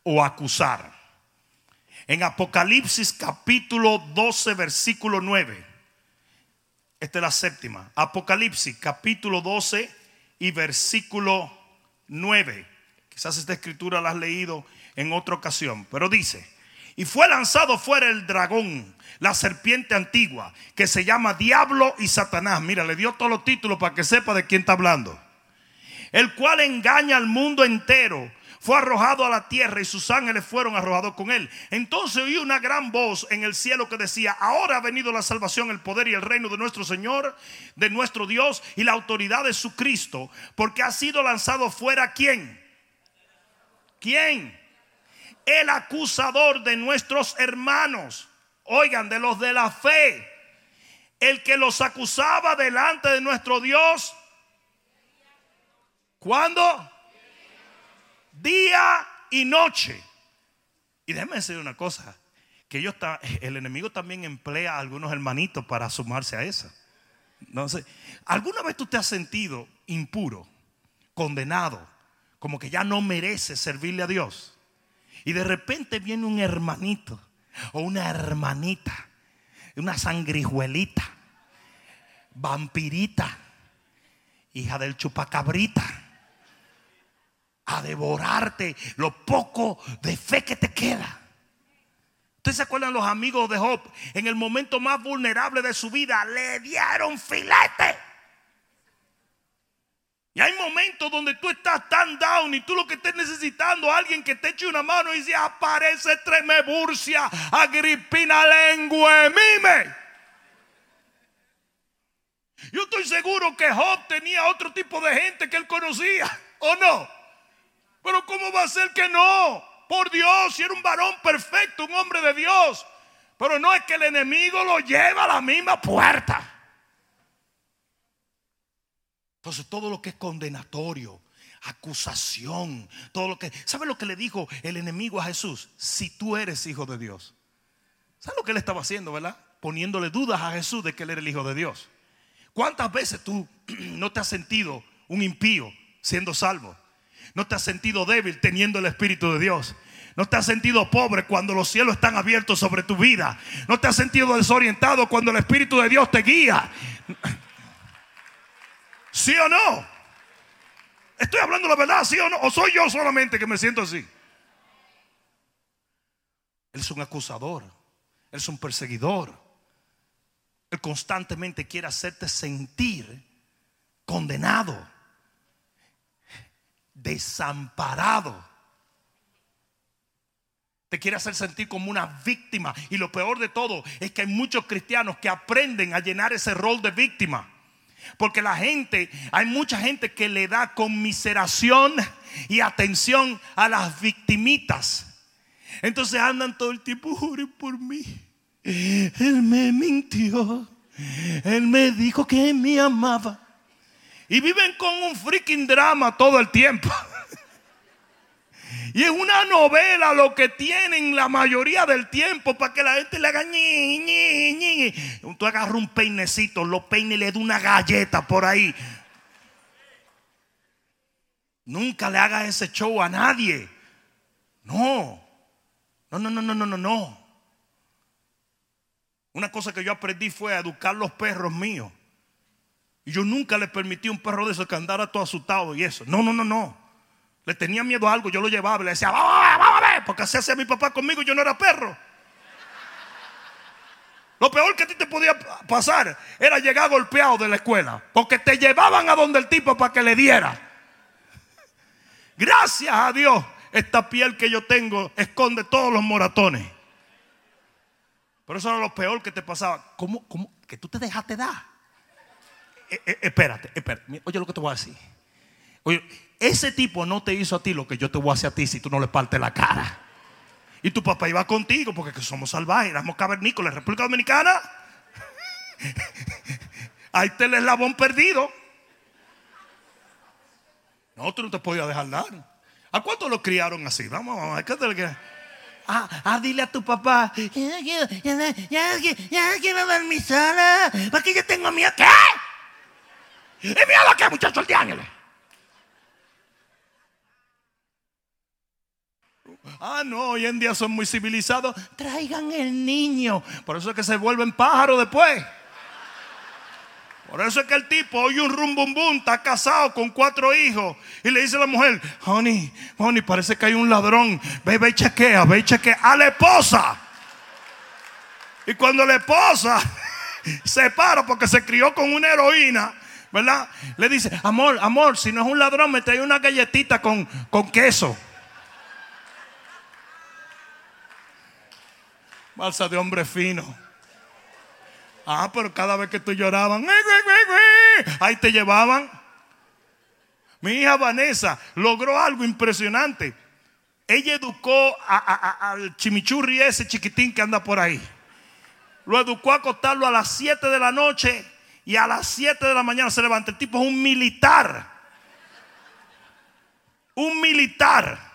o acusar. En Apocalipsis capítulo 12, versículo 9. Esta es la séptima. Apocalipsis capítulo 12, y versículo 9. Quizás esta escritura la has leído en otra ocasión, pero dice, y fue lanzado fuera el dragón, la serpiente antigua, que se llama Diablo y Satanás. Mira, le dio todos los títulos para que sepa de quién está hablando. El cual engaña al mundo entero fue arrojado a la tierra y sus ángeles fueron arrojados con él. Entonces oí una gran voz en el cielo que decía, ahora ha venido la salvación, el poder y el reino de nuestro Señor, de nuestro Dios y la autoridad de su Cristo, porque ha sido lanzado fuera quién? ¿Quién? El acusador de nuestros hermanos, oigan, de los de la fe, el que los acusaba delante de nuestro Dios. ¿Cuándo? día y noche. Y déjeme decir una cosa, que está, el enemigo también emplea a algunos hermanitos para sumarse a esa. Sé, ¿alguna vez tú te has sentido impuro, condenado, como que ya no mereces servirle a Dios? Y de repente viene un hermanito o una hermanita, una sangrijuelita, vampirita, hija del chupacabrita a devorarte lo poco de fe que te queda. ¿Ustedes se acuerdan los amigos de Job? En el momento más vulnerable de su vida le dieron filete. Y hay momentos donde tú estás tan down y tú lo que estés necesitando, alguien que te eche una mano y dice, aparece Tremeburcia, Agripina lengua, mime. Yo estoy seguro que Job tenía otro tipo de gente que él conocía, ¿o no? Pero ¿cómo va a ser que no? Por Dios, si era un varón perfecto, un hombre de Dios. Pero no es que el enemigo lo lleva a la misma puerta. Entonces todo lo que es condenatorio, acusación, todo lo que... ¿Sabe lo que le dijo el enemigo a Jesús? Si tú eres hijo de Dios. ¿Sabe lo que él estaba haciendo, verdad? Poniéndole dudas a Jesús de que él era el hijo de Dios. ¿Cuántas veces tú no te has sentido un impío siendo salvo? No te has sentido débil teniendo el Espíritu de Dios. No te has sentido pobre cuando los cielos están abiertos sobre tu vida. No te has sentido desorientado cuando el Espíritu de Dios te guía. ¿Sí o no? Estoy hablando la verdad, ¿sí o no? ¿O soy yo solamente que me siento así? Él es un acusador. Él es un perseguidor. Él constantemente quiere hacerte sentir condenado desamparado. Te quiere hacer sentir como una víctima. Y lo peor de todo es que hay muchos cristianos que aprenden a llenar ese rol de víctima. Porque la gente, hay mucha gente que le da conmiseración y atención a las victimitas. Entonces andan todo el tiempo, jure por mí. Él me mintió. Él me dijo que me amaba. Y viven con un freaking drama todo el tiempo. Y es una novela lo que tienen la mayoría del tiempo para que la gente le haga ñi, ñi, ñi. Tú agarras un peinecito, lo peine y le da una galleta por ahí. Nunca le haga ese show a nadie. No. No, no, no, no, no, no, no. Una cosa que yo aprendí fue a educar los perros míos. Y yo nunca le permití a un perro de esos que andara todo asustado y eso. No, no, no, no. Le tenía miedo a algo, yo lo llevaba y le decía, vamos a ver, vamos a ver, porque así hacía mi papá conmigo y yo no era perro. Lo peor que a ti te podía pasar era llegar golpeado de la escuela, porque te llevaban a donde el tipo para que le diera. Gracias a Dios, esta piel que yo tengo esconde todos los moratones. Pero eso era lo peor que te pasaba. ¿Cómo? cómo que tú te dejaste dar? Eh, eh, espérate, espérate. Oye lo que te voy a decir. Oye, ese tipo no te hizo a ti lo que yo te voy a hacer a ti si tú no le partes la cara. Y tu papá iba contigo porque somos salvajes, éramos cavernícolas. República Dominicana. Ahí está el eslabón perdido. No, tú no te podías dejar dar. ¿A cuántos lo criaron así? Vamos, vamos, que Ah, ah, dile a tu papá, ya, ya, ya, ya quiero ver mi sala, porque yo tengo miedo. ¿Qué? ¿Y miedo a qué, muchacho, el de ángeles? Ah, no, hoy en día son muy civilizados. Traigan el niño. Por eso es que se vuelven pájaros después. Por eso es que el tipo oye un rumbumbum, está casado con cuatro hijos. Y le dice a la mujer, honey, honey, parece que hay un ladrón. Ve, ve y chequea, ve y chequea. A la esposa. Y cuando la esposa se para porque se crió con una heroína, ¿verdad? Le dice, amor, amor, si no es un ladrón, me trae una galletita con, con queso. Balsa de hombre fino. Ah, pero cada vez que tú lloraban, ahí te llevaban. Mi hija Vanessa logró algo impresionante. Ella educó al chimichurri ese chiquitín que anda por ahí. Lo educó a acostarlo a las 7 de la noche y a las 7 de la mañana se levanta. El tipo es un militar. Un militar.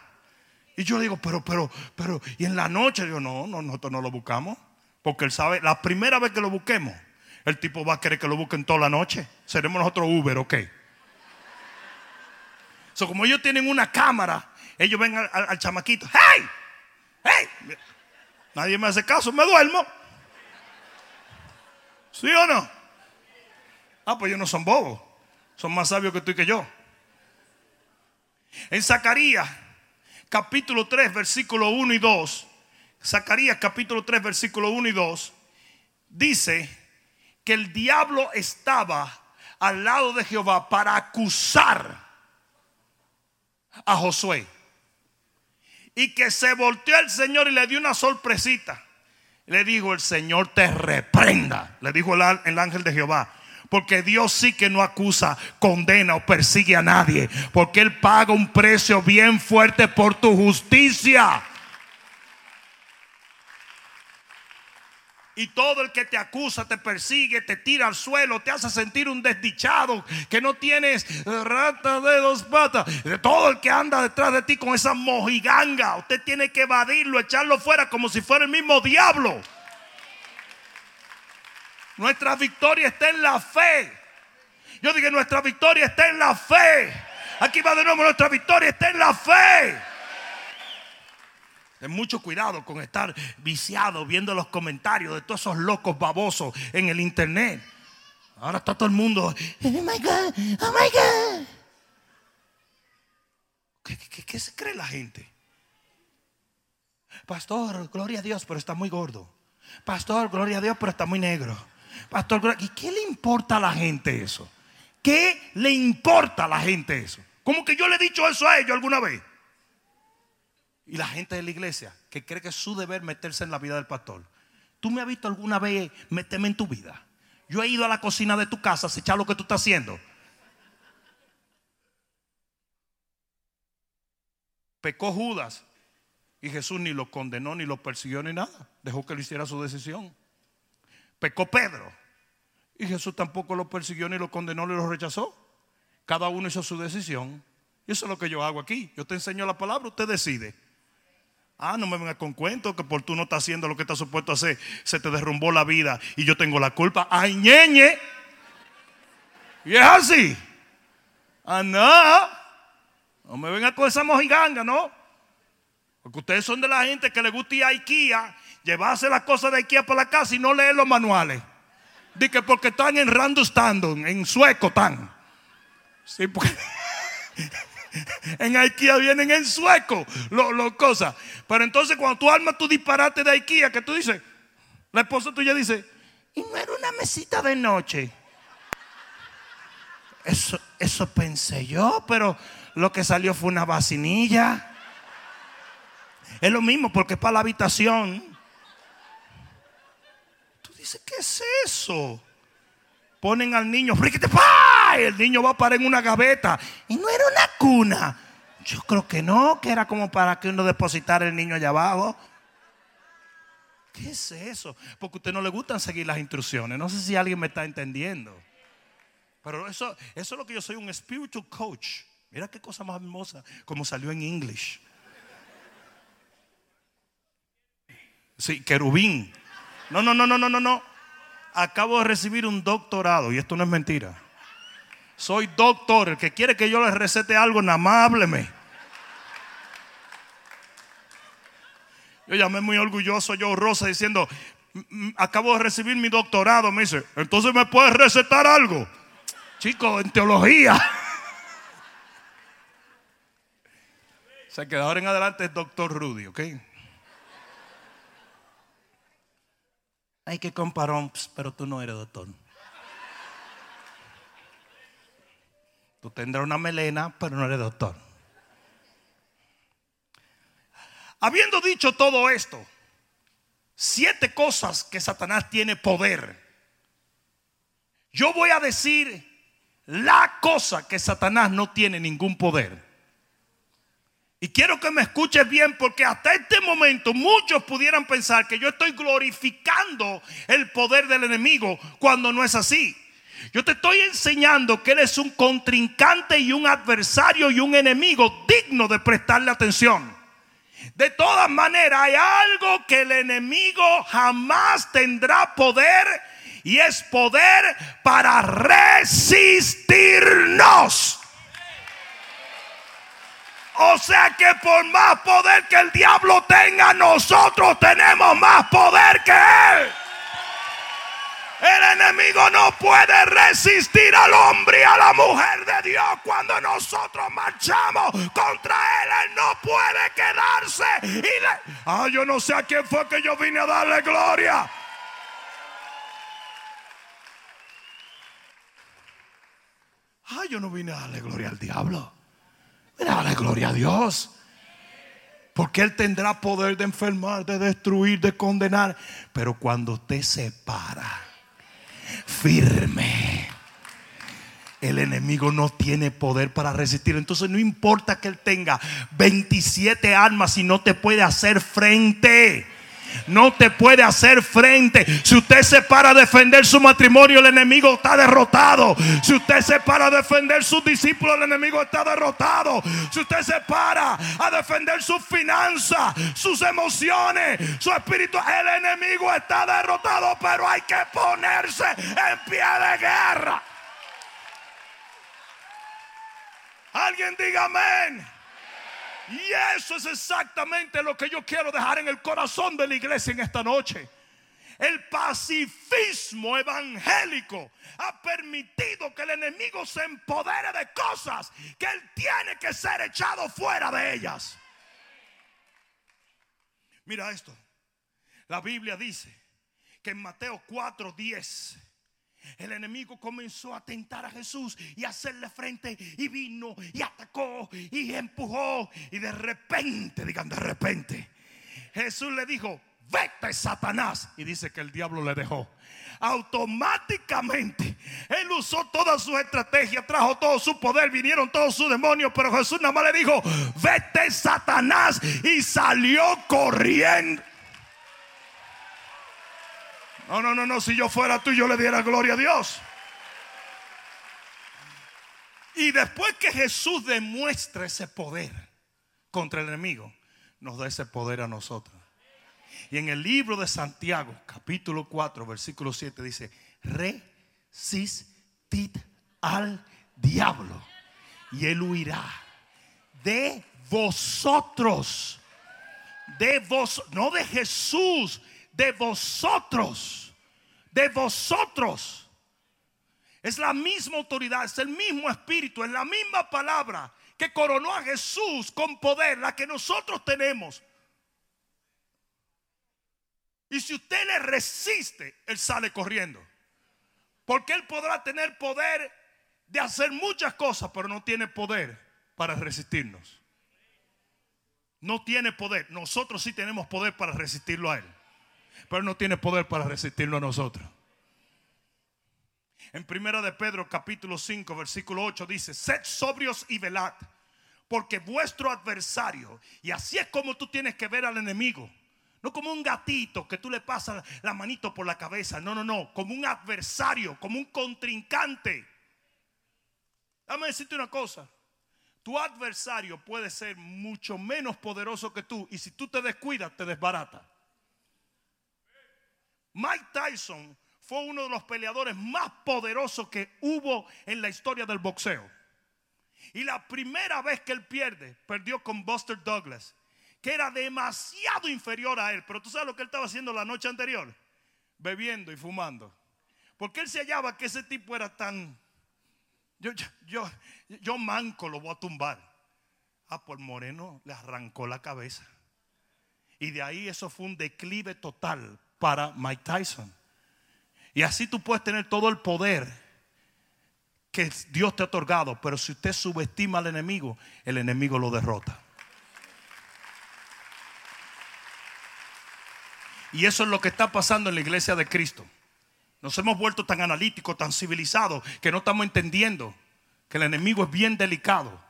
Y yo digo, pero, pero, pero, y en la noche, yo no, no, nosotros no lo buscamos. Porque él sabe, la primera vez que lo busquemos, el tipo va a querer que lo busquen toda la noche. Seremos nosotros Uber, ok. So, como ellos tienen una cámara, ellos ven al, chamaquito, ¡hey! ¡hey! Nadie me hace caso, me duermo. ¿Sí o no? Ah, pues ellos no son bobos. Son más sabios que tú y que yo. En Zacarías capítulo 3, versículo 1 y 2, Zacarías capítulo 3, versículo 1 y 2, dice que el diablo estaba al lado de Jehová para acusar a Josué. Y que se volteó el Señor y le dio una sorpresita. Le dijo, el Señor te reprenda. Le dijo el, el ángel de Jehová. Porque Dios sí que no acusa, condena o persigue a nadie. Porque Él paga un precio bien fuerte por tu justicia. Y todo el que te acusa, te persigue, te tira al suelo, te hace sentir un desdichado, que no tienes rata de dos patas. Todo el que anda detrás de ti con esa mojiganga, usted tiene que evadirlo, echarlo fuera como si fuera el mismo diablo. Nuestra victoria está en la fe. Yo dije, nuestra victoria está en la fe. Aquí va de nuevo, nuestra victoria está en la fe. Ten mucho cuidado con estar viciado viendo los comentarios de todos esos locos babosos en el internet. Ahora está todo el mundo. Oh my God, oh my God. qué se cree la gente? Pastor, gloria a Dios, pero está muy gordo. Pastor, gloria a Dios, pero está muy negro. Pastor, ¿y qué le importa a la gente eso? ¿Qué le importa a la gente eso? Como que yo le he dicho eso a ellos alguna vez. Y la gente de la iglesia que cree que es su deber meterse en la vida del pastor. ¿Tú me has visto alguna vez meterme en tu vida? Yo he ido a la cocina de tu casa a echar lo que tú estás haciendo. Pecó Judas y Jesús ni lo condenó, ni lo persiguió, ni nada. Dejó que él hiciera su decisión. Pecó Pedro y Jesús tampoco lo persiguió, ni lo condenó, ni lo rechazó. Cada uno hizo su decisión. Y eso es lo que yo hago aquí. Yo te enseño la palabra, usted decide. Ah, no me vengas con cuento que por tú no estás haciendo lo que estás supuesto a hacer, se te derrumbó la vida y yo tengo la culpa. ¡Ay, ñeñe! Y es así. Ah, no. No me venga con esa mojiganga, ¿no? Porque ustedes son de la gente que le gusta ir a IKEA, llevarse las cosas de IKEA para la casa y no leer los manuales. Dice porque están en Randostandon, en sueco están. Sí, porque en IKEA vienen en sueco las cosas. Pero entonces cuando tú armas tu disparate de IKEA, que tú dices, la esposa tuya dice, y no era una mesita de noche. Eso, eso pensé yo, pero lo que salió fue una vacinilla. Es lo mismo porque es para la habitación. ¿Qué es eso? Ponen al niño, y el niño va a parar en una gaveta. Y no era una cuna. Yo creo que no, que era como para que uno depositara el niño allá abajo. ¿Qué es eso? Porque a usted no le gustan seguir las instrucciones. No sé si alguien me está entendiendo. Pero eso, eso es lo que yo soy, un spiritual coach. Mira qué cosa más hermosa, como salió en English. Sí, querubín. No, no, no, no, no, no, no. Acabo de recibir un doctorado y esto no es mentira. Soy doctor. El que quiere que yo le recete algo, nada más hábleme. Yo llamé muy orgulloso yo Rosa diciendo, acabo de recibir mi doctorado. Me dice, entonces me puedes recetar algo. Chico, en teología. O sea ahora en adelante es doctor Rudy, ¿ok? Hay que comparar, pero tú no eres doctor. Tú tendrás una melena, pero no eres doctor. Habiendo dicho todo esto, siete cosas que Satanás tiene poder. Yo voy a decir la cosa que Satanás no tiene ningún poder. Y quiero que me escuches bien porque hasta este momento muchos pudieran pensar que yo estoy glorificando el poder del enemigo cuando no es así. Yo te estoy enseñando que eres un contrincante y un adversario y un enemigo digno de prestarle atención. De todas maneras, hay algo que el enemigo jamás tendrá poder y es poder para resistirnos. O sea que por más poder que el diablo tenga, nosotros tenemos más poder que él. El enemigo no puede resistir al hombre y a la mujer de Dios cuando nosotros marchamos contra él. Él no puede quedarse. Y le... Ah, yo no sé a quién fue que yo vine a darle gloria. Ah, yo no vine a darle gloria al diablo. Dale gloria a Dios. Porque Él tendrá poder de enfermar, de destruir, de condenar. Pero cuando usted se para firme, el enemigo no tiene poder para resistir. Entonces no importa que Él tenga 27 armas y no te puede hacer frente no te puede hacer frente. Si usted se para a defender su matrimonio, el enemigo está derrotado. Si usted se para a defender sus discípulos, el enemigo está derrotado. Si usted se para a defender sus finanzas, sus emociones, su espíritu, el enemigo está derrotado, pero hay que ponerse en pie de guerra. Alguien diga amén. Y eso es exactamente lo que yo quiero dejar en el corazón de la iglesia en esta noche. El pacifismo evangélico ha permitido que el enemigo se empodere de cosas que él tiene que ser echado fuera de ellas. Mira esto. La Biblia dice que en Mateo 4:10 el enemigo comenzó a tentar a Jesús y a hacerle frente y vino y atacó y empujó y de repente, digan de repente, Jesús le dijo, vete Satanás. Y dice que el diablo le dejó. Automáticamente él usó toda su estrategia, trajo todo su poder, vinieron todos sus demonios, pero Jesús nada más le dijo, vete Satanás y salió corriendo. No, no, no, no, si yo fuera tú yo le diera gloria a Dios. Y después que Jesús demuestra ese poder contra el enemigo, nos da ese poder a nosotros. Y en el libro de Santiago, capítulo 4, versículo 7, dice, resistid al diablo y él huirá de vosotros. De vos, no de Jesús, de vosotros. De vosotros. Es la misma autoridad, es el mismo espíritu, es la misma palabra que coronó a Jesús con poder, la que nosotros tenemos. Y si usted le resiste, él sale corriendo. Porque él podrá tener poder de hacer muchas cosas, pero no tiene poder para resistirnos. No tiene poder. Nosotros sí tenemos poder para resistirlo a él. Pero no tiene poder para resistirlo a nosotros. En primera de Pedro capítulo 5 versículo 8 dice, sed sobrios y velad, porque vuestro adversario, y así es como tú tienes que ver al enemigo, no como un gatito que tú le pasas la manito por la cabeza. No, no, no. Como un adversario, como un contrincante. Dame decirte una cosa. Tu adversario puede ser mucho menos poderoso que tú. Y si tú te descuidas, te desbarata. Mike Tyson fue uno de los peleadores más poderosos que hubo en la historia del boxeo. Y la primera vez que él pierde, perdió con Buster Douglas que era demasiado inferior a él. Pero tú sabes lo que él estaba haciendo la noche anterior, bebiendo y fumando. Porque él se hallaba que ese tipo era tan... Yo, yo, yo, manco lo voy a tumbar. Ah, por Moreno le arrancó la cabeza. Y de ahí eso fue un declive total para Mike Tyson. Y así tú puedes tener todo el poder que Dios te ha otorgado, pero si usted subestima al enemigo, el enemigo lo derrota. Y eso es lo que está pasando en la iglesia de Cristo. Nos hemos vuelto tan analíticos, tan civilizados, que no estamos entendiendo que el enemigo es bien delicado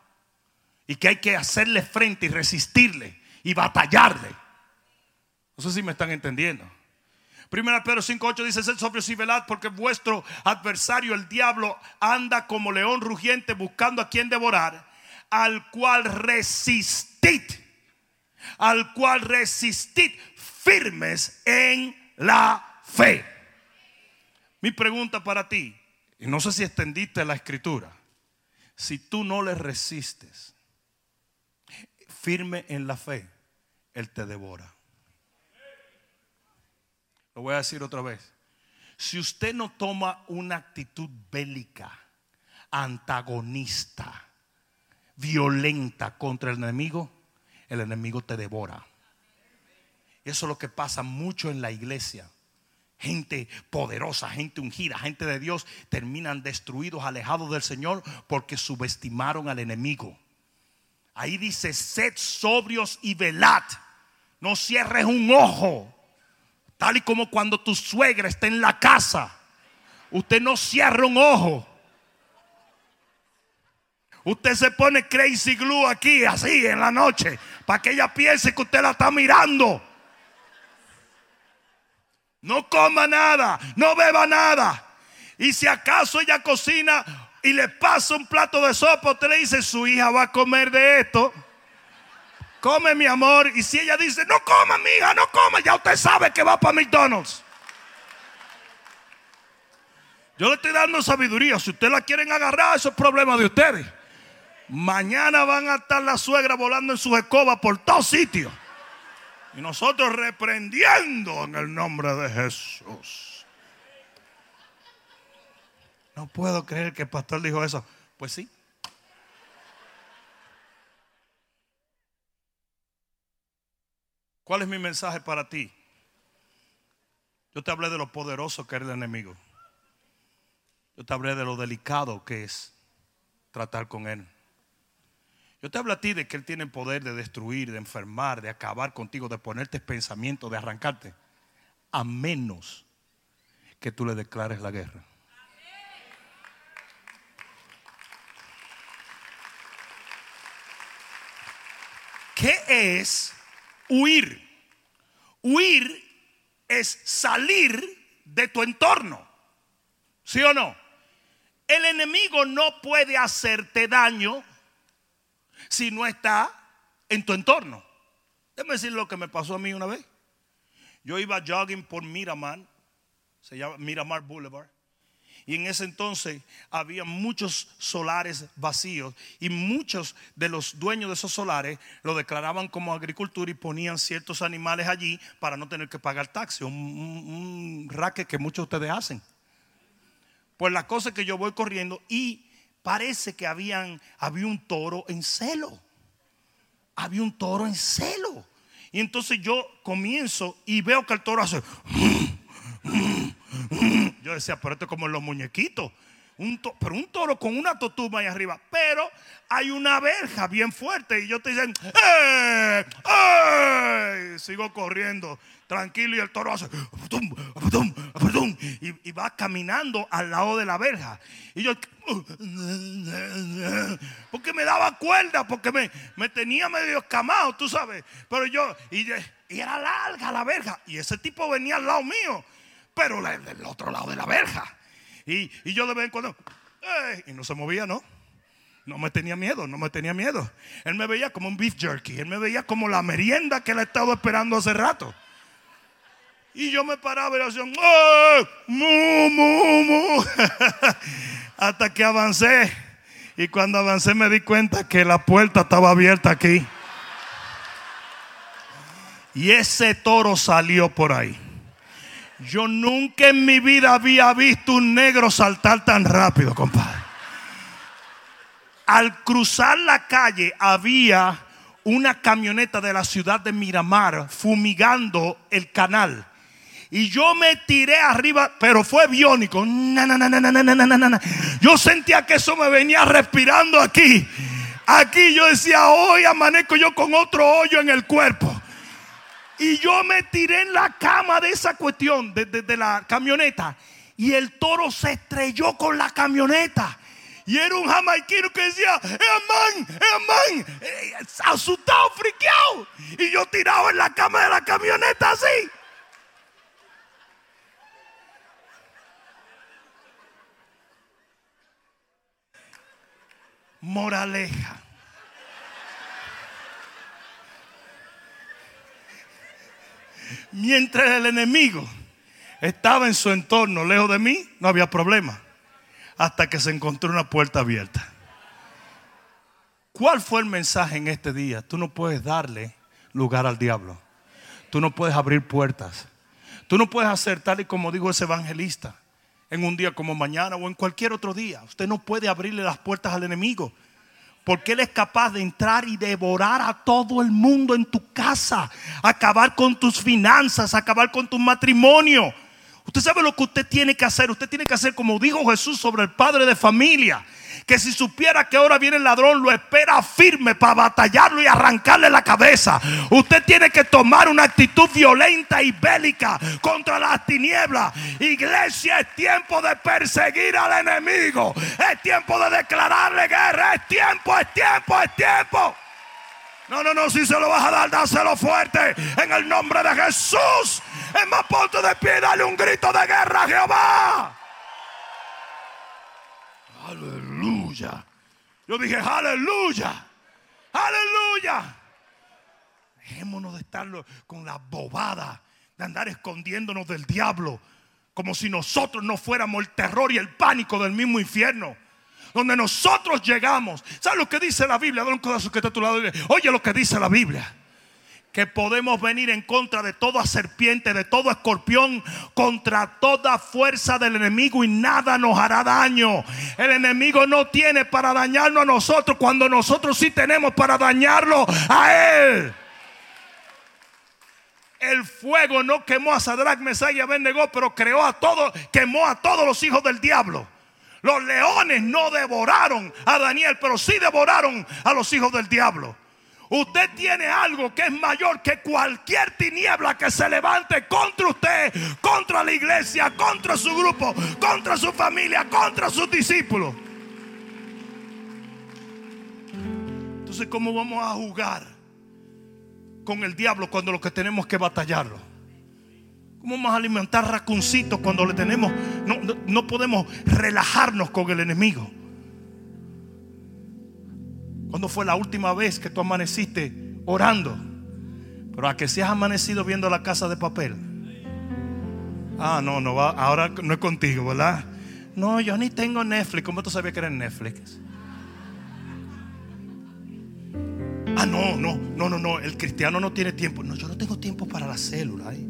y que hay que hacerle frente y resistirle y batallarle. No sé si me están entendiendo. Primera Pedro 5.8 dice, sed sobrios y velad porque vuestro adversario el diablo anda como león rugiente buscando a quien devorar, al cual resistid, al cual resistid firmes en la fe. Mi pregunta para ti, y no sé si extendiste la escritura, si tú no le resistes, firme en la fe, Él te devora. Lo voy a decir otra vez. Si usted no toma una actitud bélica, antagonista, violenta contra el enemigo, el enemigo te devora. Eso es lo que pasa mucho en la iglesia. Gente poderosa, gente ungida, gente de Dios terminan destruidos, alejados del Señor porque subestimaron al enemigo. Ahí dice, sed sobrios y velad. No cierres un ojo. Tal y como cuando tu suegra está en la casa. Usted no cierra un ojo. Usted se pone crazy glue aquí, así en la noche, para que ella piense que usted la está mirando. No coma nada, no beba nada. Y si acaso ella cocina y le pasa un plato de sopa, usted le dice, su hija va a comer de esto. Come mi amor. Y si ella dice, no coma mi hija, no coma, ya usted sabe que va para McDonald's. Yo le estoy dando sabiduría. Si ustedes la quieren agarrar, eso es problema de ustedes. Mañana van a estar la suegra volando en su escoba por todos sitios. Y nosotros reprendiendo en el nombre de Jesús. No puedo creer que el pastor dijo eso. Pues sí. ¿Cuál es mi mensaje para ti? Yo te hablé de lo poderoso que es el enemigo. Yo te hablé de lo delicado que es tratar con él. Yo te hablo a ti de que Él tiene el poder de destruir, de enfermar, de acabar contigo, de ponerte pensamiento, de arrancarte. A menos que tú le declares la guerra. ¿Qué es huir? Huir es salir de tu entorno. ¿Sí o no? El enemigo no puede hacerte daño si no está en tu entorno. Déjame decir lo que me pasó a mí una vez. Yo iba jogging por Miramar, se llama Miramar Boulevard. Y en ese entonces había muchos solares vacíos y muchos de los dueños de esos solares lo declaraban como agricultura y ponían ciertos animales allí para no tener que pagar taxi, un, racket que muchos de ustedes hacen. Pues la cosa es que yo voy corriendo y parece que habían, había un toro en celo. Había un toro en celo. Y entonces yo comienzo y veo que el toro hace... Yo decía, pero esto es como los muñequitos. Un pero un toro con una totuma ahí arriba. Pero hay una verja bien fuerte. Y yo te dicen, ¡eh! ¡eh! Sigo corriendo tranquilo y el toro hace y, y, va caminando al lado de la verja. Y yo, porque me daba cuerda, porque me, me tenía medio escamado, tú sabes. Pero yo, y, y, era larga la verja. Y ese tipo venía al lado mío, pero del otro lado de la verja. Y, y yo de vez en cuando, y no se movía, ¿no? No me tenía miedo, no me tenía miedo. Él me veía como un beef jerky. Él me veía como la merienda que él ha estado esperando hace rato. Y yo me paraba y hacía, ¡Oh! ¡Mu, mu, mu! Hasta que avancé. Y cuando avancé me di cuenta que la puerta estaba abierta aquí. Y ese toro salió por ahí. Yo nunca en mi vida había visto un negro saltar tan rápido, compadre. Al cruzar la calle había una camioneta de la ciudad de Miramar fumigando el canal. Y yo me tiré arriba, pero fue biónico. Yo sentía que eso me venía respirando aquí. Aquí yo decía, hoy amanezco yo con otro hoyo en el cuerpo. Y yo me tiré en la cama de esa cuestión, de, de, la camioneta. Y el toro se estrelló con la camioneta. Y era un jamaiquino que decía, man, man, asustado, friqueado. Y yo tirado en la cama de la camioneta así. Moraleja. Mientras el enemigo estaba en su entorno, lejos de mí, no había problema. Hasta que se encontró una puerta abierta. ¿Cuál fue el mensaje en este día? Tú no puedes darle lugar al diablo. Tú no puedes abrir puertas. Tú no puedes hacer tal y como dijo ese evangelista en un día como mañana o en cualquier otro día. Usted no puede abrirle las puertas al enemigo. Porque Él es capaz de entrar y devorar a todo el mundo en tu casa. Acabar con tus finanzas, acabar con tu matrimonio. Usted sabe lo que usted tiene que hacer. Usted tiene que hacer como dijo Jesús sobre el padre de familia que si supiera que ahora viene el ladrón, lo espera firme para batallarlo y arrancarle la cabeza. Usted tiene que tomar una actitud violenta y bélica contra las tinieblas. Iglesia, es tiempo de perseguir al enemigo. Es tiempo de declararle guerra. Es tiempo, es tiempo, es tiempo. No, no, no, si se lo vas a dar, dáselo fuerte. En el nombre de Jesús. Es más, ponte de pie, dale un grito de guerra a Jehová. Aleluya. Yo dije, aleluya. Aleluya. Dejémonos de estar con la bobada de andar escondiéndonos del diablo. Como si nosotros no fuéramos el terror y el pánico del mismo infierno. Donde nosotros llegamos. ¿Sabes lo que dice la Biblia? Oye lo que dice la Biblia que podemos venir en contra de toda serpiente, de todo escorpión, contra toda fuerza del enemigo y nada nos hará daño. El enemigo no tiene para dañarnos a nosotros cuando nosotros sí tenemos para dañarlo a él. El fuego no quemó a Sadrach, Mesach y Abednego, pero creó a todos, quemó a todos los hijos del diablo. Los leones no devoraron a Daniel, pero sí devoraron a los hijos del diablo. Usted tiene algo que es mayor que cualquier tiniebla que se levante contra usted, contra la iglesia, contra su grupo, contra su familia, contra sus discípulos. Entonces, ¿cómo vamos a jugar con el diablo cuando lo que tenemos que batallarlo? ¿Cómo vamos a alimentar racuncitos cuando le tenemos, no, no, no podemos relajarnos con el enemigo? ¿Cuándo fue la última vez que tú amaneciste orando? Pero a que si has amanecido viendo la casa de papel. Ah, no, no va, ahora no es contigo, ¿verdad? No, yo ni tengo Netflix. ¿Cómo tú sabías que era Netflix? Ah, no, no, no, no, no. El cristiano no tiene tiempo. No, yo no tengo tiempo para la célula. ¿eh?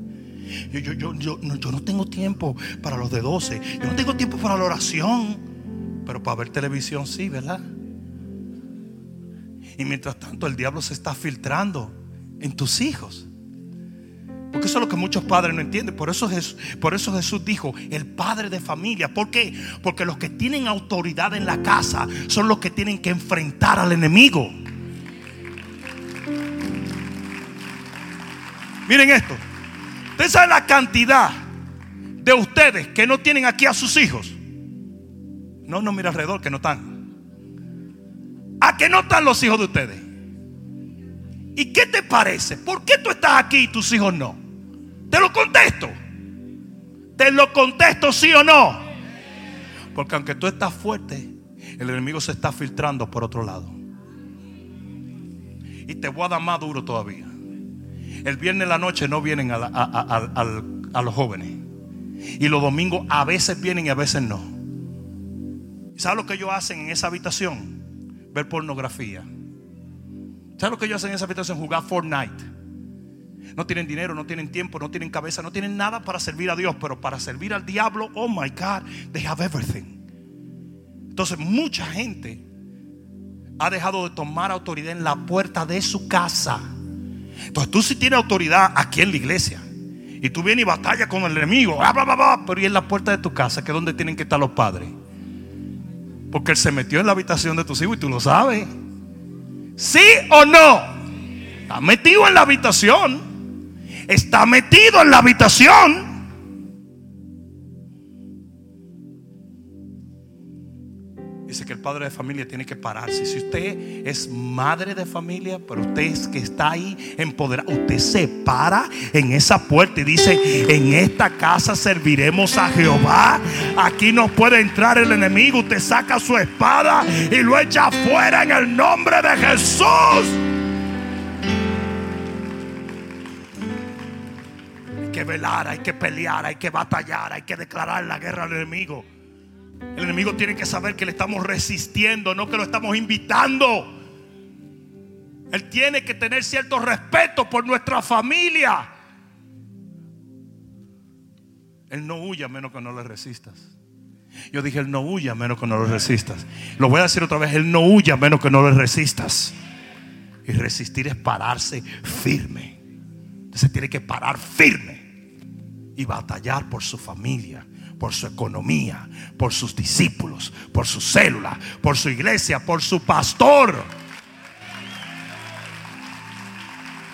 Yo, yo, yo, yo, no, yo no tengo tiempo para los de 12. Yo no tengo tiempo para la oración. Pero para ver televisión sí, ¿verdad? Y mientras tanto el diablo se está filtrando en tus hijos. Porque eso es lo que muchos padres no entienden. Por eso, Jesús, por eso Jesús dijo, el padre de familia. ¿Por qué? Porque los que tienen autoridad en la casa son los que tienen que enfrentar al enemigo. Miren esto. Ustedes saben la cantidad de ustedes que no tienen aquí a sus hijos. No, no mira alrededor que no están. ¿A que no están los hijos de ustedes? ¿Y qué te parece? ¿Por qué tú estás aquí y tus hijos no? Te lo contesto. Te lo contesto sí o no. Porque aunque tú estás fuerte, el enemigo se está filtrando por otro lado. Y te voy a dar más duro todavía. El viernes en la noche no vienen a, a los jóvenes. Y los domingos a veces vienen y a veces no. ¿Sabes lo que ellos hacen en esa habitación? Ver pornografía. ¿Sabes lo que ellos hacen en esa habitación? Jugar Fortnite. No tienen dinero, no tienen tiempo, no tienen cabeza, no tienen nada para servir a Dios, pero para servir al diablo, oh my God, they have everything. Entonces, mucha gente ha dejado de tomar autoridad en la puerta de su casa. Entonces, tú sí tienes autoridad aquí en la iglesia. Y tú vienes y batallas con el enemigo, bla, bla, bla, pero y en la puerta de tu casa, que es donde tienen que estar los padres. Porque él se metió en la habitación de tus hijos y tú lo sabes. ¿Sí o no? Está metido en la habitación. Está metido en la habitación. Dice que el padre de familia tiene que pararse. Si usted es madre de familia, pero usted es que está ahí empoderado, usted se para en esa puerta y dice, en esta casa serviremos a Jehová. Aquí no puede entrar el enemigo. Usted saca su espada y lo echa afuera en el nombre de Jesús. Hay que velar, hay que pelear, hay que batallar, hay que declarar la guerra al enemigo. El enemigo tiene que saber que le estamos resistiendo, no que lo estamos invitando. Él tiene que tener cierto respeto por nuestra familia. Él no huye a menos que no le resistas. Yo dije, Él no huye a menos que no le resistas. Lo voy a decir otra vez, Él no huye a menos que no le resistas. Y resistir es pararse firme. Entonces tiene que parar firme y batallar por su familia, por su economía, por sus discípulos, por su célula, por su iglesia, por su pastor.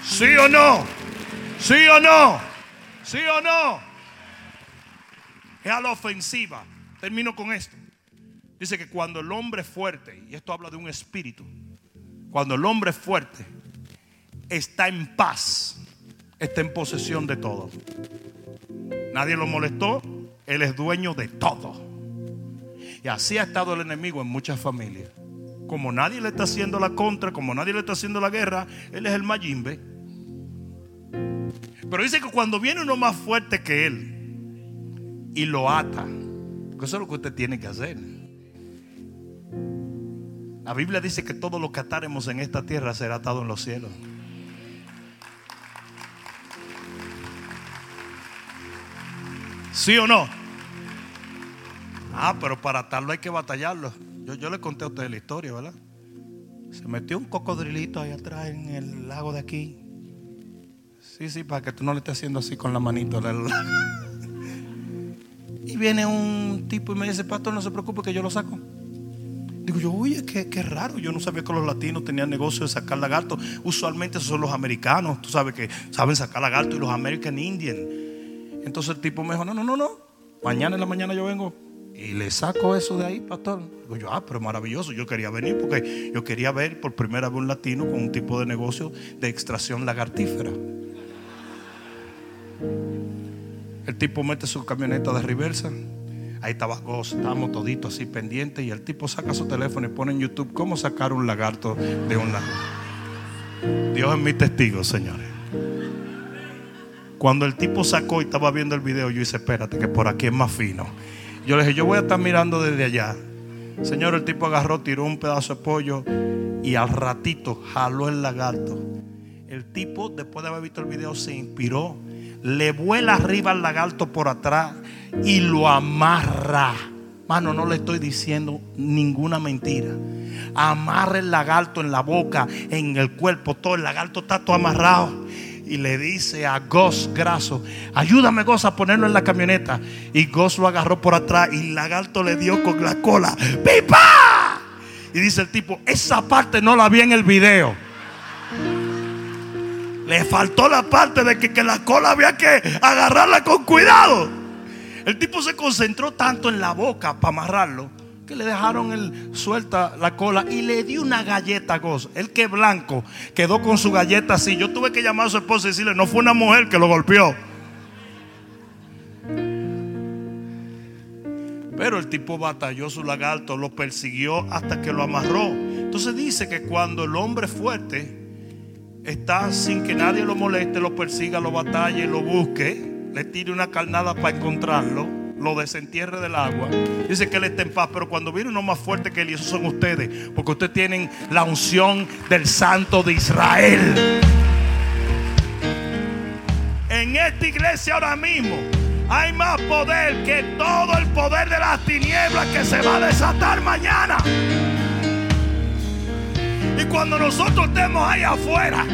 ¿Sí o no? ¿Sí o no? ¿Sí o no? Es a la ofensiva. Termino con esto. Dice que cuando el hombre es fuerte, y esto habla de un espíritu, cuando el hombre es fuerte, está en paz, está en posesión de todo. Nadie lo molestó, él es dueño de todo. Y así ha estado el enemigo en muchas familias. Como nadie le está haciendo la contra, como nadie le está haciendo la guerra, él es el mayimbe. Pero dice que cuando viene uno más fuerte que él y lo ata, eso es lo que usted tiene que hacer. La Biblia dice que todo lo que ataremos en esta tierra será atado en los cielos. ¿Sí o no? Ah, pero para atarlo hay que batallarlo. Yo, yo le conté a ustedes la historia, ¿verdad? Se metió un cocodrilito ahí atrás en el lago de aquí. Sí, sí, para que tú no le estés haciendo así con la manito. Y viene un tipo y me dice, pastor, no se preocupe que yo lo saco. Digo yo, oye, qué, qué raro. Yo no sabía que los latinos tenían negocio de sacar lagarto. Usualmente esos son los americanos. Tú sabes que saben sacar lagarto y los American Indian. Entonces el tipo me dijo, no, no, no, no. Mañana en la mañana yo vengo y le saco eso de ahí, pastor. Digo yo, ah, pero maravilloso. Yo quería venir porque yo quería ver por primera vez un latino con un tipo de negocio de extracción lagartífera. El tipo mete su camioneta de reversa. Ahí estaba estábamos toditos así pendientes. Y el tipo saca su teléfono y pone en YouTube cómo sacar un lagarto de un lagarto. Dios es mi testigo, señores. Cuando el tipo sacó y estaba viendo el video, yo dije, espérate, que por aquí es más fino. Yo le dije, yo voy a estar mirando desde allá. Señor, el tipo agarró, tiró un pedazo de pollo y al ratito jaló el lagarto. El tipo, después de haber visto el video, se inspiró le vuela arriba al lagarto por atrás y lo amarra. Mano, no le estoy diciendo ninguna mentira. Amarra el lagarto en la boca, en el cuerpo, todo. El lagarto está todo amarrado. Y le dice a Goss Graso, ayúdame Goss a ponerlo en la camioneta. Y Goss lo agarró por atrás y lagarto le dio con la cola. ¡Pipa! Y dice el tipo, esa parte no la vi en el video. Le faltó la parte de que, la cola había que agarrarla con cuidado. El tipo se concentró tanto en la boca para amarrarlo que le dejaron el, suelta la cola y le dio una galleta a Goz. El que blanco quedó con su galleta así. Yo tuve que llamar a su esposa y decirle, no fue una mujer que lo golpeó. Pero el tipo batalló su lagarto, lo persiguió hasta que lo amarró. Entonces dice que cuando el hombre fuerte está sin que nadie lo moleste, lo persiga, lo batalle, lo busque, le tire una carnada para encontrarlo, lo desentierre del agua. Dice que él está en paz, pero cuando viene uno más fuerte que él, y esos son ustedes, porque ustedes tienen la unción del Santo de Israel. En esta iglesia ahora mismo hay más poder que todo el poder de las tinieblas que se va a desatar mañana. Y cuando nosotros estemos ahí afuera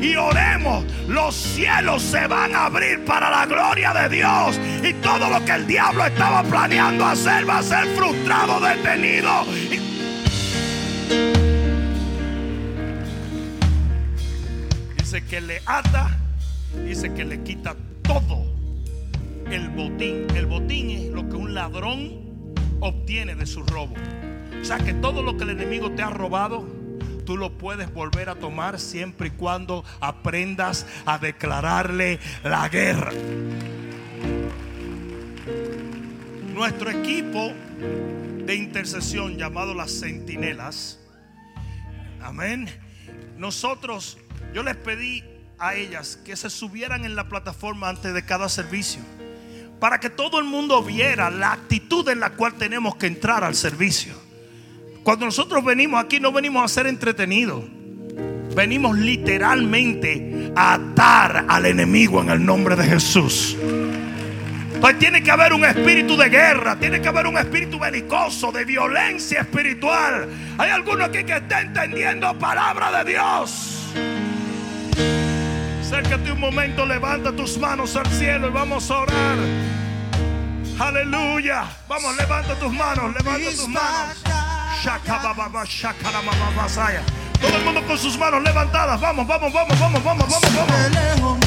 y oremos, los cielos se van a abrir para la gloria de Dios. Y todo lo que el diablo estaba planeando hacer va a ser frustrado, detenido. Dice que le ata, dice que le quita todo el botín. El botín es lo que un ladrón obtiene de su robo. O sea que todo lo que el enemigo te ha robado tú lo puedes volver a tomar siempre y cuando aprendas a declararle la guerra. Nuestro equipo de intercesión llamado las centinelas, amén. Nosotros, yo les pedí a ellas que se subieran en la plataforma antes de cada servicio para que todo el mundo viera la actitud en la cual tenemos que entrar al servicio. Cuando nosotros venimos aquí no venimos a ser entretenidos. Venimos literalmente a atar al enemigo en el nombre de Jesús. Entonces tiene que haber un espíritu de guerra, tiene que haber un espíritu belicoso, de violencia espiritual. Hay alguno aquí que está entendiendo palabra de Dios. Acércate un momento, levanta tus manos al cielo y vamos a orar. Aleluya. Vamos, levanta tus manos, levanta tus manos. Todo el mundo con sus manos levantadas. Vamos, vamos, vamos, vamos, vamos, vamos, vamos.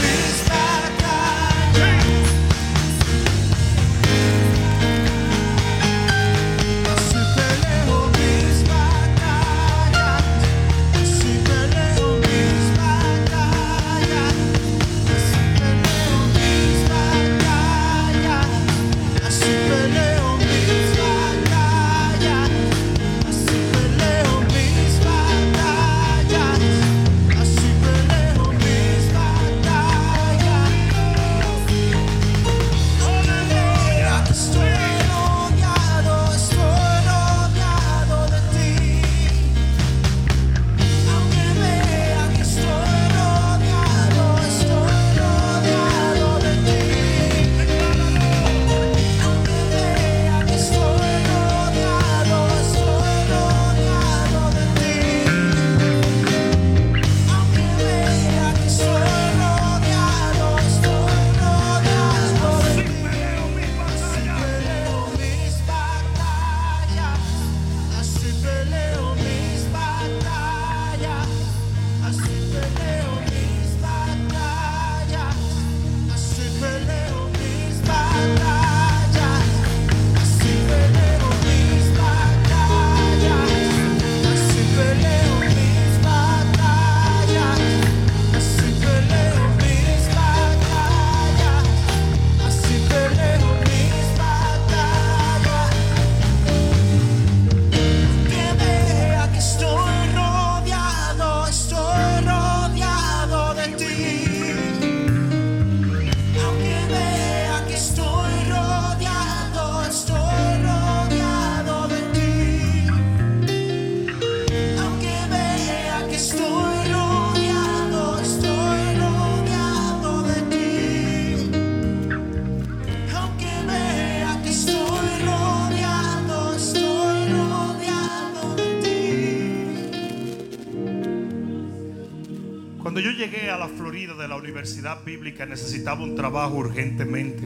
Universidad bíblica, necesitaba un trabajo urgentemente.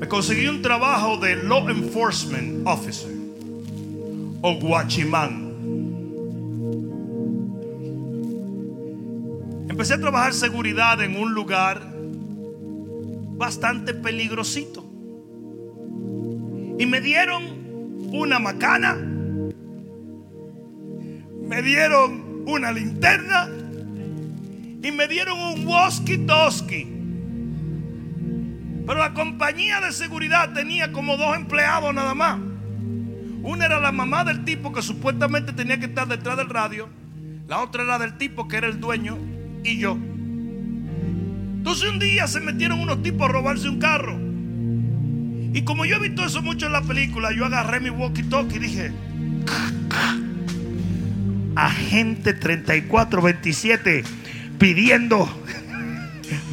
Me conseguí un trabajo de Law Enforcement Officer o guachimán. Empecé a trabajar seguridad en un lugar bastante peligrosito. Y me dieron una macana, me dieron una linterna y me dieron un walkie-talkie. Pero la compañía de seguridad tenía como dos empleados nada más. Una era la mamá del tipo que supuestamente tenía que estar detrás del radio. La otra era del tipo que era el dueño y yo. Entonces un día se metieron unos tipos a robarse un carro. Y como yo he visto eso mucho en la película, yo agarré mi walkie-talkie y dije, agente 3427 pidiendo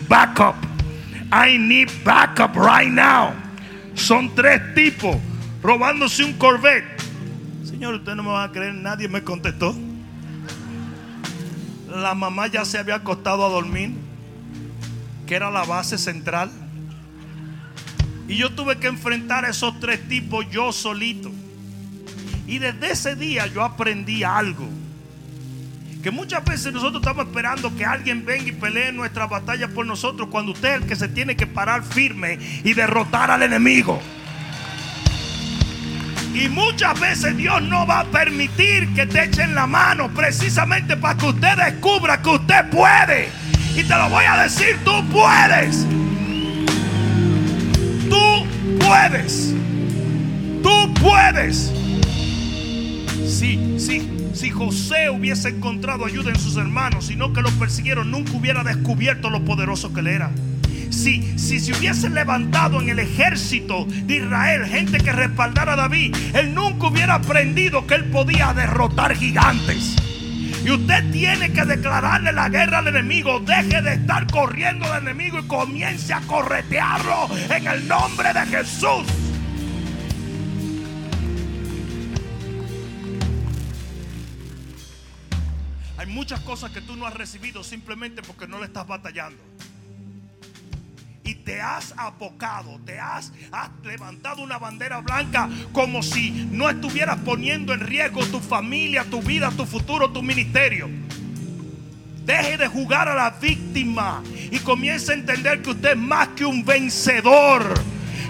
backup. I need backup right now. Son tres tipos robándose un Corvette. Señor, usted no me va a creer, nadie me contestó. La mamá ya se había acostado a dormir, que era la base central. Y yo tuve que enfrentar a esos tres tipos yo solito. Y desde ese día yo aprendí algo. Que muchas veces nosotros estamos esperando que alguien venga y pelee nuestra batalla por nosotros cuando usted es el que se tiene que parar firme y derrotar al enemigo. Y muchas veces Dios no va a permitir que te echen la mano precisamente para que usted descubra que usted puede. Y te lo voy a decir, tú puedes. Tú puedes. Tú puedes. Sí, sí. Si José hubiese encontrado ayuda en sus hermanos, sino que lo persiguieron, nunca hubiera descubierto lo poderoso que él era. Si, si se hubiese levantado en el ejército de Israel gente que respaldara a David, él nunca hubiera aprendido que él podía derrotar gigantes. Y usted tiene que declararle la guerra al enemigo. Deje de estar corriendo del enemigo y comience a corretearlo en el nombre de Jesús. Muchas cosas que tú no has recibido simplemente porque no le estás batallando. Y te has abocado, te has, has levantado una bandera blanca como si no estuvieras poniendo en riesgo tu familia, tu vida, tu futuro, tu ministerio. Deje de jugar a la víctima y comience a entender que usted es más que un vencedor.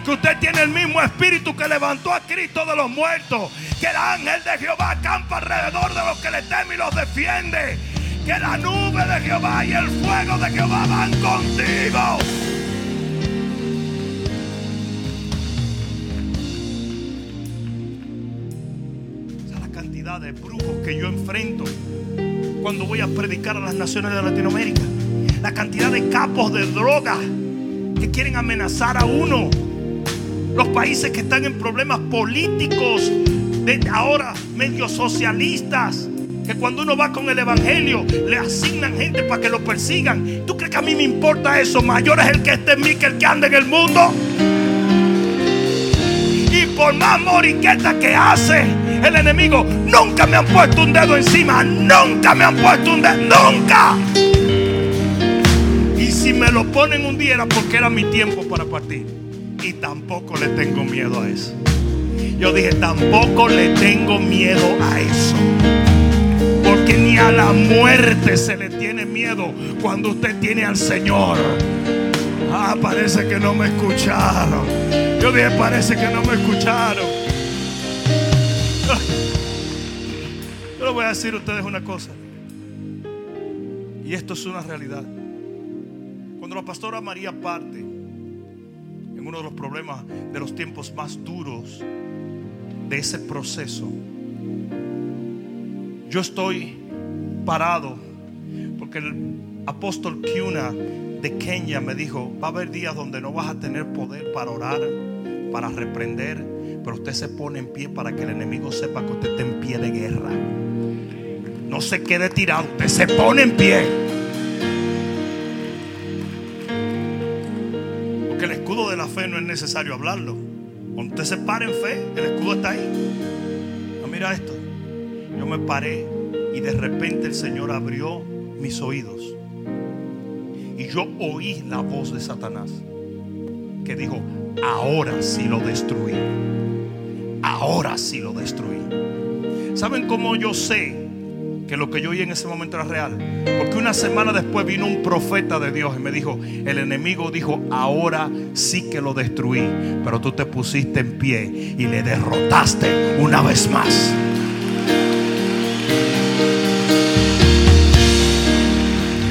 Que usted tiene el mismo espíritu que levantó a Cristo de los muertos. Que el ángel de Jehová acampa alrededor de los que le temen y los defiende. Que la nube de Jehová y el fuego de Jehová van contigo. Esa es la cantidad de brujos que yo enfrento cuando voy a predicar a las naciones de Latinoamérica. La cantidad de capos de droga que quieren amenazar a uno. Los países que están en problemas políticos, de ahora medio socialistas, que cuando uno va con el evangelio le asignan gente para que lo persigan. ¿Tú crees que a mí me importa eso? Mayor es el que esté en mí que el que anda en el mundo. Y por más moriqueta que hace el enemigo, nunca me han puesto un dedo encima. Nunca me han puesto un dedo. Nunca. Y si me lo ponen un día era porque era mi tiempo para partir. Y tampoco le tengo miedo a eso. Yo dije, tampoco le tengo miedo a eso. Porque ni a la muerte se le tiene miedo cuando usted tiene al Señor. Ah, parece que no me escucharon. Yo dije, parece que no me escucharon. Yo le voy a decir a ustedes una cosa. Y esto es una realidad. Cuando la pastora María parte uno de los problemas de los tiempos más duros de ese proceso, yo estoy parado porque el apóstol Kiuna de Kenia me dijo, va a haber días donde no vas a tener poder para orar, para reprender, pero usted se pone en pie para que el enemigo sepa que usted está en pie de guerra. No se quede tirado, usted se pone en pie. No es necesario hablarlo. Cuando usted se para en fe, el escudo está ahí. Mira esto. Yo me paré y de repente el Señor abrió mis oídos y yo oí la voz de Satanás que dijo, ahora sí lo destruí. Ahora sí lo destruí. ¿Saben cómo yo sé que lo que yo oí en ese momento era real? Porque una semana después vino un profeta de Dios y me dijo, el enemigo dijo, ahora sí que lo destruí, pero tú te pusiste en pie y le derrotaste una vez más.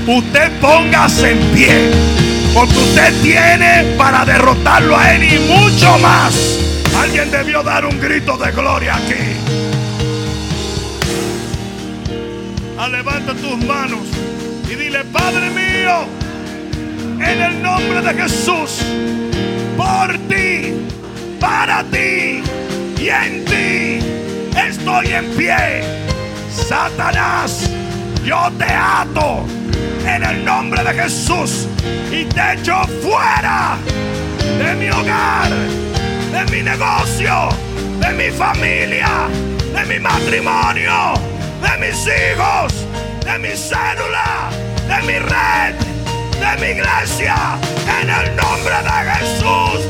Usted póngase en pie. Porque usted tiene para derrotarlo a él y mucho más. Alguien debió dar un grito de gloria aquí. Ah, levanta tus manos y dile, Padre mío, en el nombre de Jesús, por ti, para ti y en ti, estoy en pie. Satanás, yo te ato en el nombre de Jesús y te echo fuera de mi hogar, de mi negocio, de mi familia, de mi matrimonio, de mis hijos, de mi célula, de mi red, de mi iglesia, en el nombre de Jesús,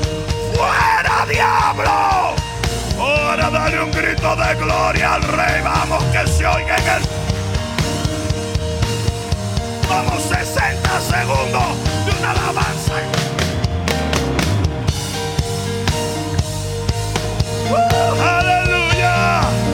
fuera diablo. Ahora dale un grito de gloria al rey, vamos que se oiga en el Vamos 60 segundos de una alabanza. Uh, aleluya.